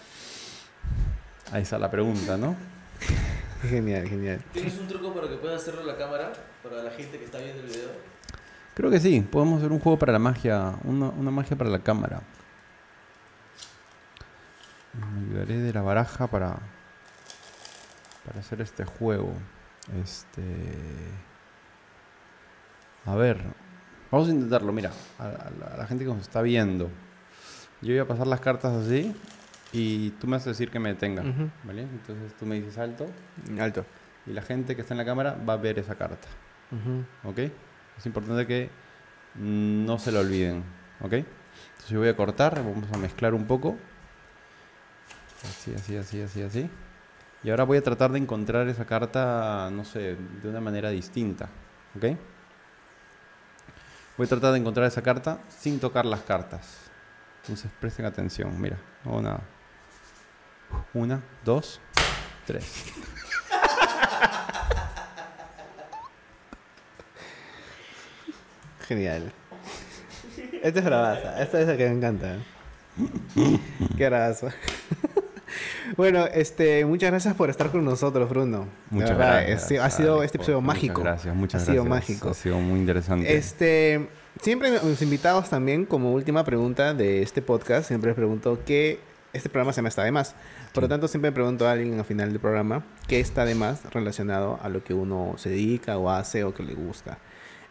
Ahí está la pregunta, ¿no? Genial, genial. ¿Tienes un truco para que puedas hacerlo la cámara? Para la gente que está viendo el video. Creo que sí, podemos hacer un juego para la magia, una, una magia para la cámara. Me ayudaré de la baraja para, para hacer este juego. Este. A ver, vamos a intentarlo. Mira, a, a la, a la gente que nos está viendo, yo voy a pasar las cartas así y tú me vas a decir que me detenga. ¿Vale? Entonces tú me dices alto Alto. y la gente que está en la cámara va a ver esa carta. ¿ok? Es importante que no se lo olviden, ¿ok? Entonces yo voy a cortar, vamos a mezclar un poco. Así, así, así, así, así. Y ahora voy a tratar de encontrar esa carta, no sé, de una manera distinta, ¿ok? Voy a tratar de encontrar esa carta sin tocar las cartas. Entonces presten atención, mira, no hago nada. Una, dos, tres. Genial. Esta es bravaza. Esta es la que me encanta. Qué bravazo. Bueno, este, muchas gracias por estar con nosotros, Bruno. Muchas verdad, gracias. este- ha sido Alex, este por- episodio muchas mágico. Gracias, muchas ha gracias. sido mágico. Ha sido muy interesante. Este, siempre los invitados también, como última pregunta de este podcast, siempre les pregunto qué este programa se llama Está de Más. Por lo tanto, siempre pregunto a alguien al final del programa qué está de más relacionado a lo que uno se dedica o hace o que le gusta.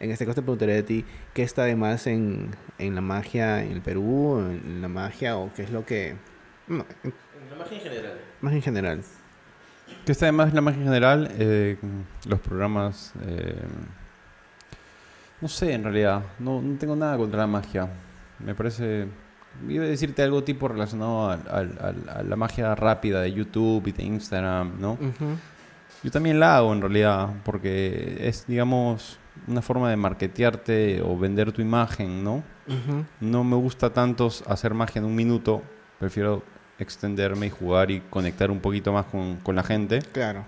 En este caso te preguntaré de ti, ¿qué está de más en, en la magia en el Perú, en la magia o qué es lo que... No, magia en general. más en general. Que está además la magia en general, eh, los programas. eh, no sé, en realidad. No, no tengo nada contra la magia. Me parece... Iba a decirte algo tipo relacionado a la magia rápida de YouTube y de Instagram, ¿no? Yo también la hago en realidad, porque es, digamos, una forma de marketearte o vender tu imagen, ¿no? No me gusta tanto hacer magia en un minuto, prefiero extenderme y jugar y conectar un poquito más con, con la gente, Claro.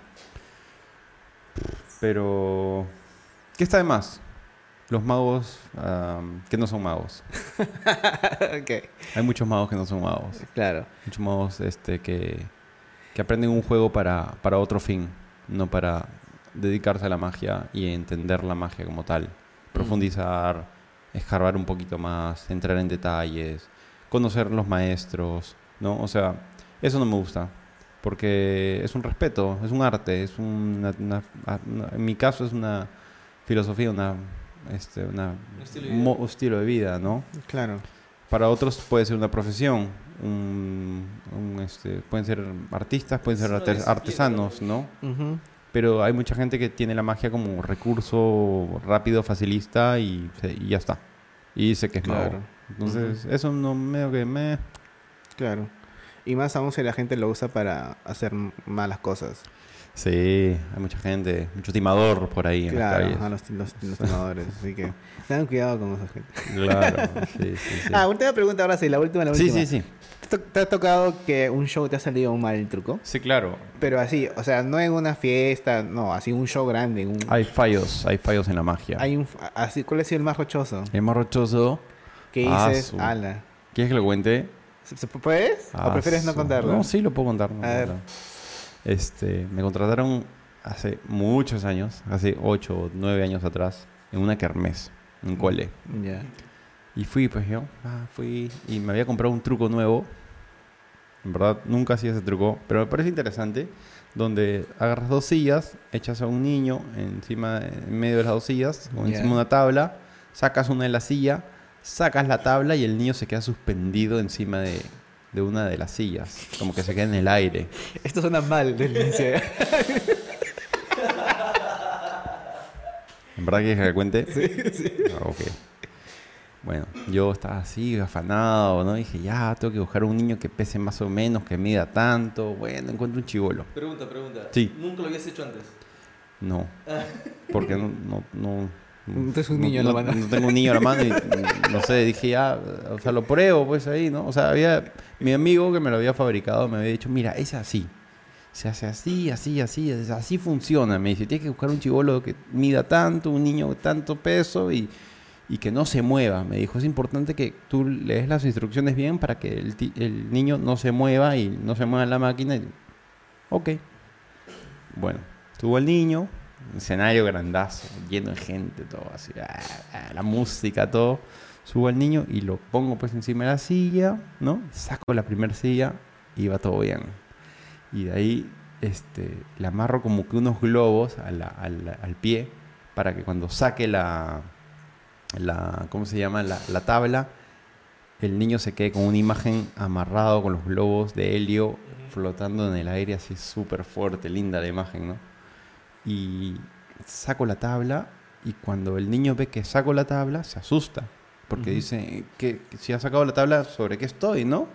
pero... ¿Qué está de más? Los magos que no son magos. Hay muchos magos que no son magos. Claro. Muchos magos este, que, que aprenden un juego para, para otro fin, no para dedicarse a la magia y entender la magia como tal. Profundizar, escarbar un poquito más, entrar en detalles, conocer los maestros, ¿no? O sea, eso no me gusta. Porque es un respeto, es un arte, es una, una- una- en mi caso es una filosofía, una, este, una, Un estilo de mo- vida. estilo de vida, ¿no? Claro. Para otros puede ser una profesión. un- un, este, pueden ser artistas, pueden ser artesanos, ¿no? Pero hay mucha gente que tiene la magia como recurso rápido, facilista y, ya está. Y dice que es mago. Claro. Entonces, eso no medio que me... Claro. Y más aún si la gente lo usa para hacer malas cosas. Sí, hay mucha gente, mucho timador por ahí en Claro, las a los, los, los timadores. así que tengan cuidado con esa gente. calles. Claro, sí, sí, sí. Ah, última pregunta ahora sí, la última, la sí, última. sí, sí. ¿Te, to- te ha tocado que un show te ha salido mal truco? Sí, claro. Pero así, o sea, no en una fiesta, no, así un show grande. Un, Hay fallos, hay fallos en la magia. hay un, así, ¿Cuál ha sido el más rochoso? El más rochoso, Que Ah, dices, su- ala. ¿quieres que lo cuente? ¿Se, se- ¿Puedes? ¿O Ah, prefieres no contarlo? No, sí lo puedo contar. no A ver. Este, me contrataron hace muchos años, hace 8 o 9 años atrás, en una kermés, en un cole. Ya. Y fui, pues yo, ah, fui y me había comprado un truco nuevo. En verdad, nunca hacía ese truco, pero me parece interesante. Donde agarras dos sillas, echas a un niño encima, en medio de las dos sillas, o encima de una tabla, sacas una de la silla, sacas la tabla y el niño se queda suspendido encima de, de una de las sillas, como que se queda en el aire. Esto suena mal del. ¿En verdad quieres que le cuente? Sí, sí. ok. Bueno, yo estaba así, afanado, ¿no? Dije, ya, tengo que buscar un niño que pese más o menos, que mida tanto. Bueno, encuentro un chivolo. Pregunta, pregunta. Sí. ¿Nunca lo habías hecho antes? No. Porque no, no, no, Entonces un no- niño en la no- mano. No tengo un niño en la mano y no sé, dije ya, o sea, lo pruebo pues ahí, ¿no? O sea, había mi amigo que me lo había fabricado, me había dicho, mira, es así. Se hace así, así, así, así funciona. Me dice, tienes que buscar un chivolo que mida tanto, un niño de tanto peso y, y que no se mueva. Me dijo, es importante que tú lees las instrucciones bien para que el, el niño no se mueva y no se mueva la máquina. Y- Ok. Bueno, tuvo el niño, un escenario grandazo, lleno de gente, todo así, ah, ah, la música, todo. Subo al niño y lo pongo pues encima de la silla, ¿no? Saco la primera silla y va todo bien. Y de ahí este, le amarro como que unos globos al pie para que cuando saque la, la ¿cómo se llama? La, la tabla, el niño se quede con una imagen amarrado con los globos de helio flotando en el aire así súper fuerte, linda la imagen, ¿no? Y saco la tabla y cuando el niño ve que saco la tabla, se asusta. Porque dice, que si ha sacado la tabla, ¿sobre qué estoy, no?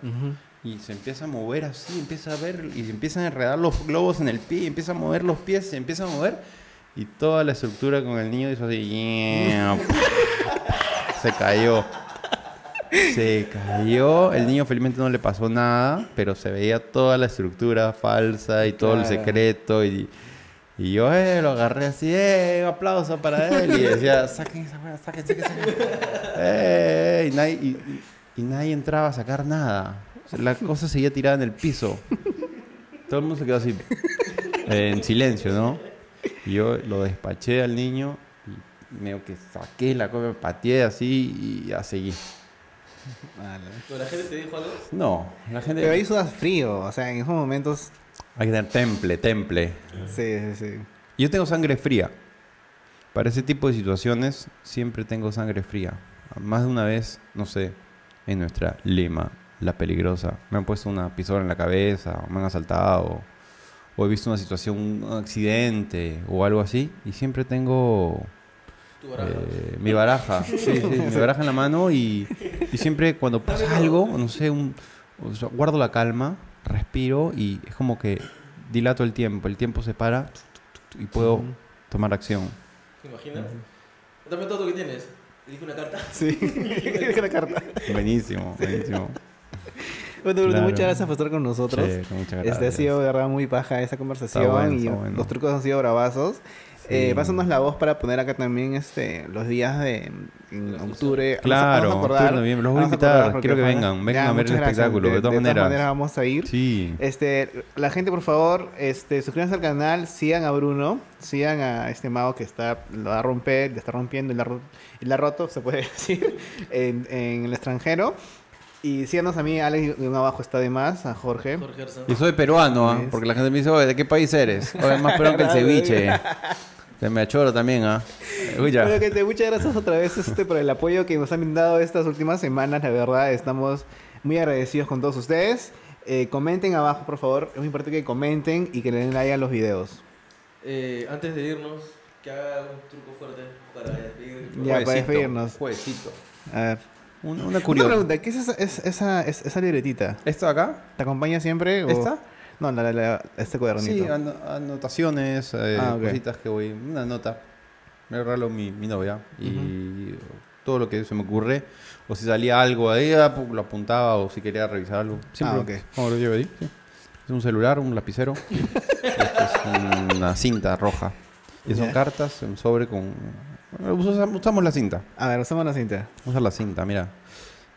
Y se empieza a mover así, empieza a ver, y se empiezan a enredar los globos en el pie, y empieza a mover los pies, se empieza a mover, y toda la estructura con el niño hizo así, se cayó. Se cayó, el niño felizmente no le pasó nada, pero se veía toda la estructura falsa y todo el secreto, y, y yo eh, lo agarré así, eh, un aplauso para él, y decía, saquen esa weá, saquen, saquen, saquen. Eh, y, nadie, y- y- y nadie entraba a sacar nada. La cosa seguía tirada en el piso. Todo el mundo se quedó así, eh, en silencio, ¿no? Y yo lo despaché al niño y medio que saqué la cosa, me pateé así y ya seguí. Ala. ¿Pero la gente te dijo algo? No, la gente... Pero ahí sudas frío, o sea, en esos momentos. Hay que tener temple, temple. Sí, sí, sí. Yo tengo sangre fría. Para ese tipo de situaciones siempre tengo sangre fría. Más de una vez, no sé, en nuestra Lima, la peligrosa, me han puesto una pistola en la cabeza, o me han asaltado, o he visto una situación, un accidente o algo así, y siempre tengo Tu baraja. eh, mi baraja, sí, sí, mi baraja en la mano y, y siempre cuando pasa algo, no sé, un, o sea, guardo la calma, respiro y es como que dilato el tiempo, el tiempo se para y puedo tomar acción. ¿Te imaginas? Dame todo lo que tienes. Elige una carta. Sí, Elige la carta. Buenísimo, buenísimo. Bueno, Bruno, Claro. muchas gracias por estar con nosotros. Sí, muchas Este ha gracias. sido de verdad muy paja esta conversación bueno, y bueno. los trucos han sido bravazos. Eh, pásanos la voz para poner acá también este los días de en octubre. Claro, vamos a acordar, octubre, noviembre, los voy a invitar, quiero que vengan, vengan Ya, a ver el gracias. espectáculo, de todas maneras. vamos a ir. Sí. Este, la gente, por favor, este, suscríbanse al canal, sigan a Bruno, sigan a este mago que está, lo va a romper, le está rompiendo y la, y la roto, se puede decir, en, en el extranjero. Y síganos a mí, Alex, y abajo está de más, a Jorge. Jorge. Y soy peruano, ¿ah? Porque la gente me dice, oye, ¿de qué país eres? Oye, es más peruano que el ceviche. Se me achoro también, ¿ah? Escucha. Bueno, gente, muchas gracias otra vez este, por el apoyo que nos han brindado estas últimas semanas. La verdad, estamos muy agradecidos con todos ustedes. Eh, comenten abajo, por favor. Es muy importante que comenten y que le den like a los videos. Eh, antes de irnos, que haga un truco fuerte para despedir. Ya, para despedirnos. Jueguecito. A ver. Una, una Una curiosa. pregunta, ¿qué es esa, es- esa, es- esa libretita? ¿Esto acá? ¿Te acompaña siempre? o- ¿Esta? No, la, la- este cuadernito. Sí, ano- anotaciones, eh, Ah, ok. cositas que voy. Una nota. Me regalo mi, mi novia. Y todo lo que se me ocurre. O si salía algo ahí, ah, lo apuntaba. O si quería revisar algo. Siempre Ah, ok. como lo llevo ahí. sí. Es un celular, un lapicero. Esto es una cinta roja. Y son Ya. cartas, un sobre con. Usamos, la cinta. A ver, usamos la cinta. Vamos a usar la cinta, mira.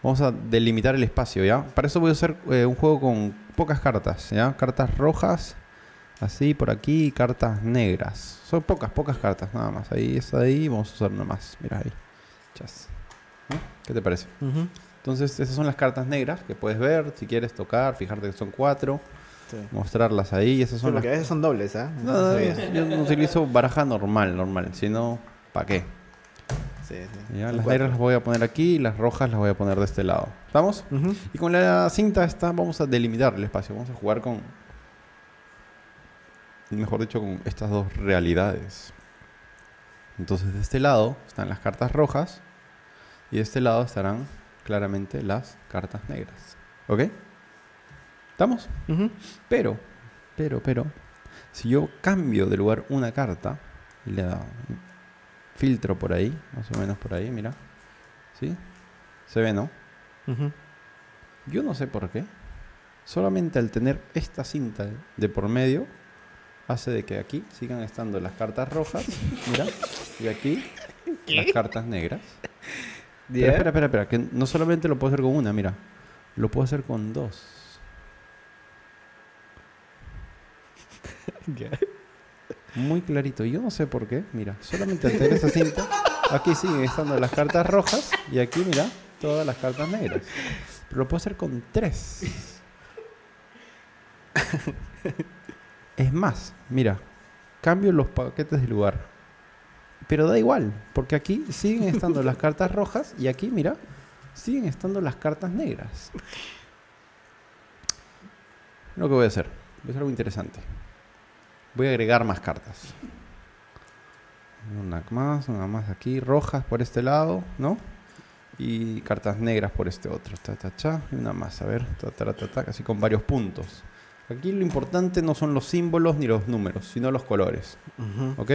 Vamos a delimitar el espacio, ¿ya? Para eso voy a hacer eh, un juego con pocas cartas, ¿ya? Cartas rojas, así por aquí, y cartas negras. Son pocas, pocas cartas, nada más. Ahí, esa de ahí, vamos a usar una más. Mira ahí. Chas. ¿Qué te parece? Entonces, esas son las cartas negras que puedes ver, si quieres tocar, fijarte que son cuatro, Sí. mostrarlas ahí. Esas son las porque a veces son dobles, ¿ah? no, No no, yo no utilizo baraja normal, normal. Si no, ¿para qué? Sí, sí. Ya, Son las negras las voy a poner aquí y las rojas las voy a poner de este lado. ¿Estamos? Y con la cinta esta vamos a delimitar el espacio. Vamos a jugar con, mejor dicho, con estas dos realidades. Entonces de este lado están las cartas rojas y de este lado estarán claramente las cartas negras. ¿Ok? ¿Estamos? Pero, pero, pero, si yo cambio de lugar una carta y le da filtro por ahí, más o menos por ahí, mira. ¿Sí? Se ve, ¿no? Yo no sé por qué. Solamente al tener esta cinta de por medio, hace de que aquí sigan estando las cartas rojas, mira, y aquí las cartas negras. Espera, espera, espera, que no solamente lo puedo hacer con una, mira, lo puedo hacer con dos. Muy clarito. Yo no sé por qué. Mira, solamente tener esa cinta, aquí siguen estando las cartas rojas y aquí, mira, todas las cartas negras. Pero lo puedo hacer con tres. Es más, mira, cambio los paquetes de lugar. Pero da igual, porque aquí siguen estando las cartas rojas y aquí, mira, siguen estando las cartas negras. Lo que voy a hacer, voy a hacer algo interesante. Voy a agregar más cartas. Una más, una más aquí, rojas por este lado, ¿no? Y cartas negras por este otro. Ta, ta, cha, y una más, a ver, ta, ta, ta, ta, así con varios puntos. Aquí lo importante no son los símbolos ni los números, sino los colores. ¿Ok?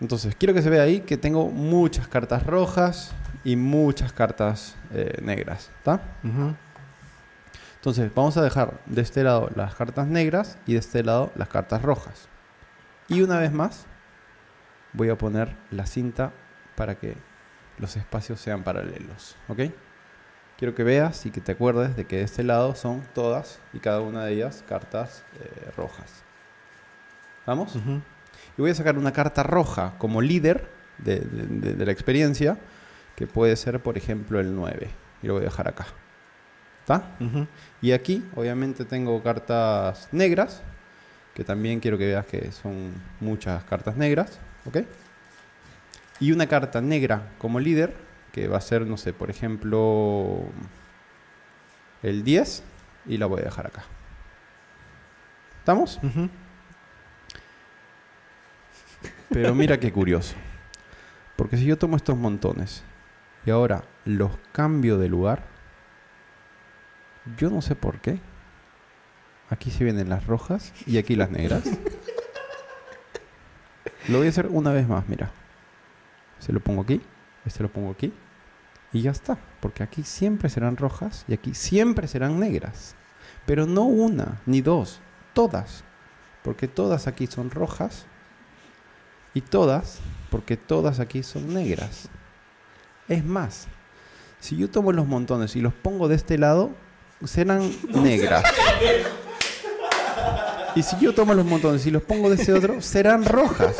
Entonces, quiero que se vea ahí que tengo muchas cartas rojas y muchas cartas eh, negras. ¿Está? Ujú. Entonces, vamos a dejar de este lado las cartas negras y de este lado las cartas rojas. Y una vez más, voy a poner la cinta para que los espacios sean paralelos. ¿Ok? Quiero que veas y que te acuerdes de que de este lado son todas y cada una de ellas cartas eh, rojas. ¿Vamos? Y voy a sacar una carta roja como líder de, de- de- de la experiencia, que puede ser, por ejemplo, el 9. Y lo voy a dejar acá. ¿Está? Y aquí, obviamente, tengo cartas negras, que también quiero que veas que son muchas cartas negras. ¿Ok? Y una carta negra como líder, que va a ser, no sé, por ejemplo, el 10, y la voy a dejar acá. ¿Estamos? Pero mira qué curioso. Porque si yo tomo estos montones y ahora los cambio de lugar, yo no sé por qué. Aquí se vienen las rojas y aquí las negras. Lo voy a hacer una vez más, mira. Se lo pongo aquí, este lo pongo aquí y ya está. Porque aquí siempre serán rojas y aquí siempre serán negras. Pero no una ni dos, todas. Porque todas aquí son rojas y todas porque todas aquí son negras. Es más, si yo tomo los montones y los pongo de este lado, serán negras. Y si yo tomo los montones y los pongo de ese otro, serán rojas.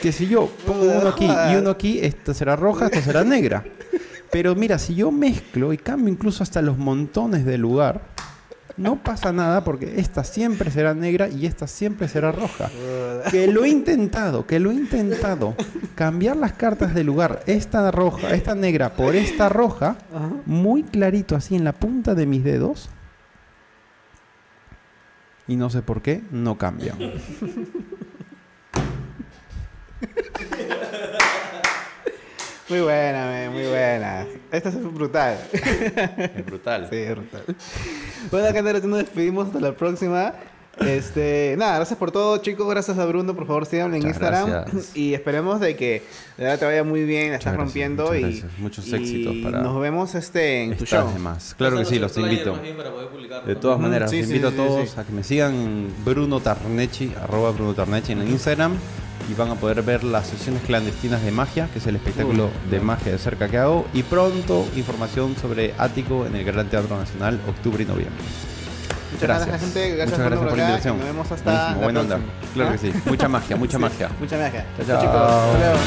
Que si yo pongo uno aquí y uno aquí, esta será roja, esta será negra. Pero mira, si yo mezclo y cambio incluso hasta los montones de lugar, no pasa nada porque esta siempre será negra y esta siempre será roja. Que lo he intentado, que lo he intentado. Cambiar las cartas de lugar, esta roja, esta negra por esta roja, muy clarito así en la punta de mis dedos. Y no sé por qué, no cambian. Muy buena, man, muy buena. Esta es brutal. Es brutal. Sí, es brutal. Bueno, acá nos despedimos hasta la próxima. Este, nada, gracias por todo, chicos. Gracias a Bruno, por favor, síganme en Muchas Instagram. gracias. Y esperemos de que de verdad te vaya muy bien, la estás gracias, rompiendo y. Muchos y éxitos para nos vemos este en tu show. demás. Claro que sí, los invito. De todas maneras, sí, los sí, invito sí, a todos sí. a que me sigan Bruno Tarnechi, arroba Bruno Tarnechi en Instagram y van a poder ver las sesiones clandestinas de magia, que es el espectáculo de magia de cerca que hago, y pronto información sobre Ático en el Gran Teatro Nacional, octubre y noviembre. Muchas gracias, gente. Gracias, Muchas gracias por la acá, invitación. Nos vemos hasta Buenísimo, la buena onda. próxima. Claro ¿Ah? que sí. Mucha magia, mucha Sí, magia. Mucha magia. Chao, chao. chicos. Hasta luego.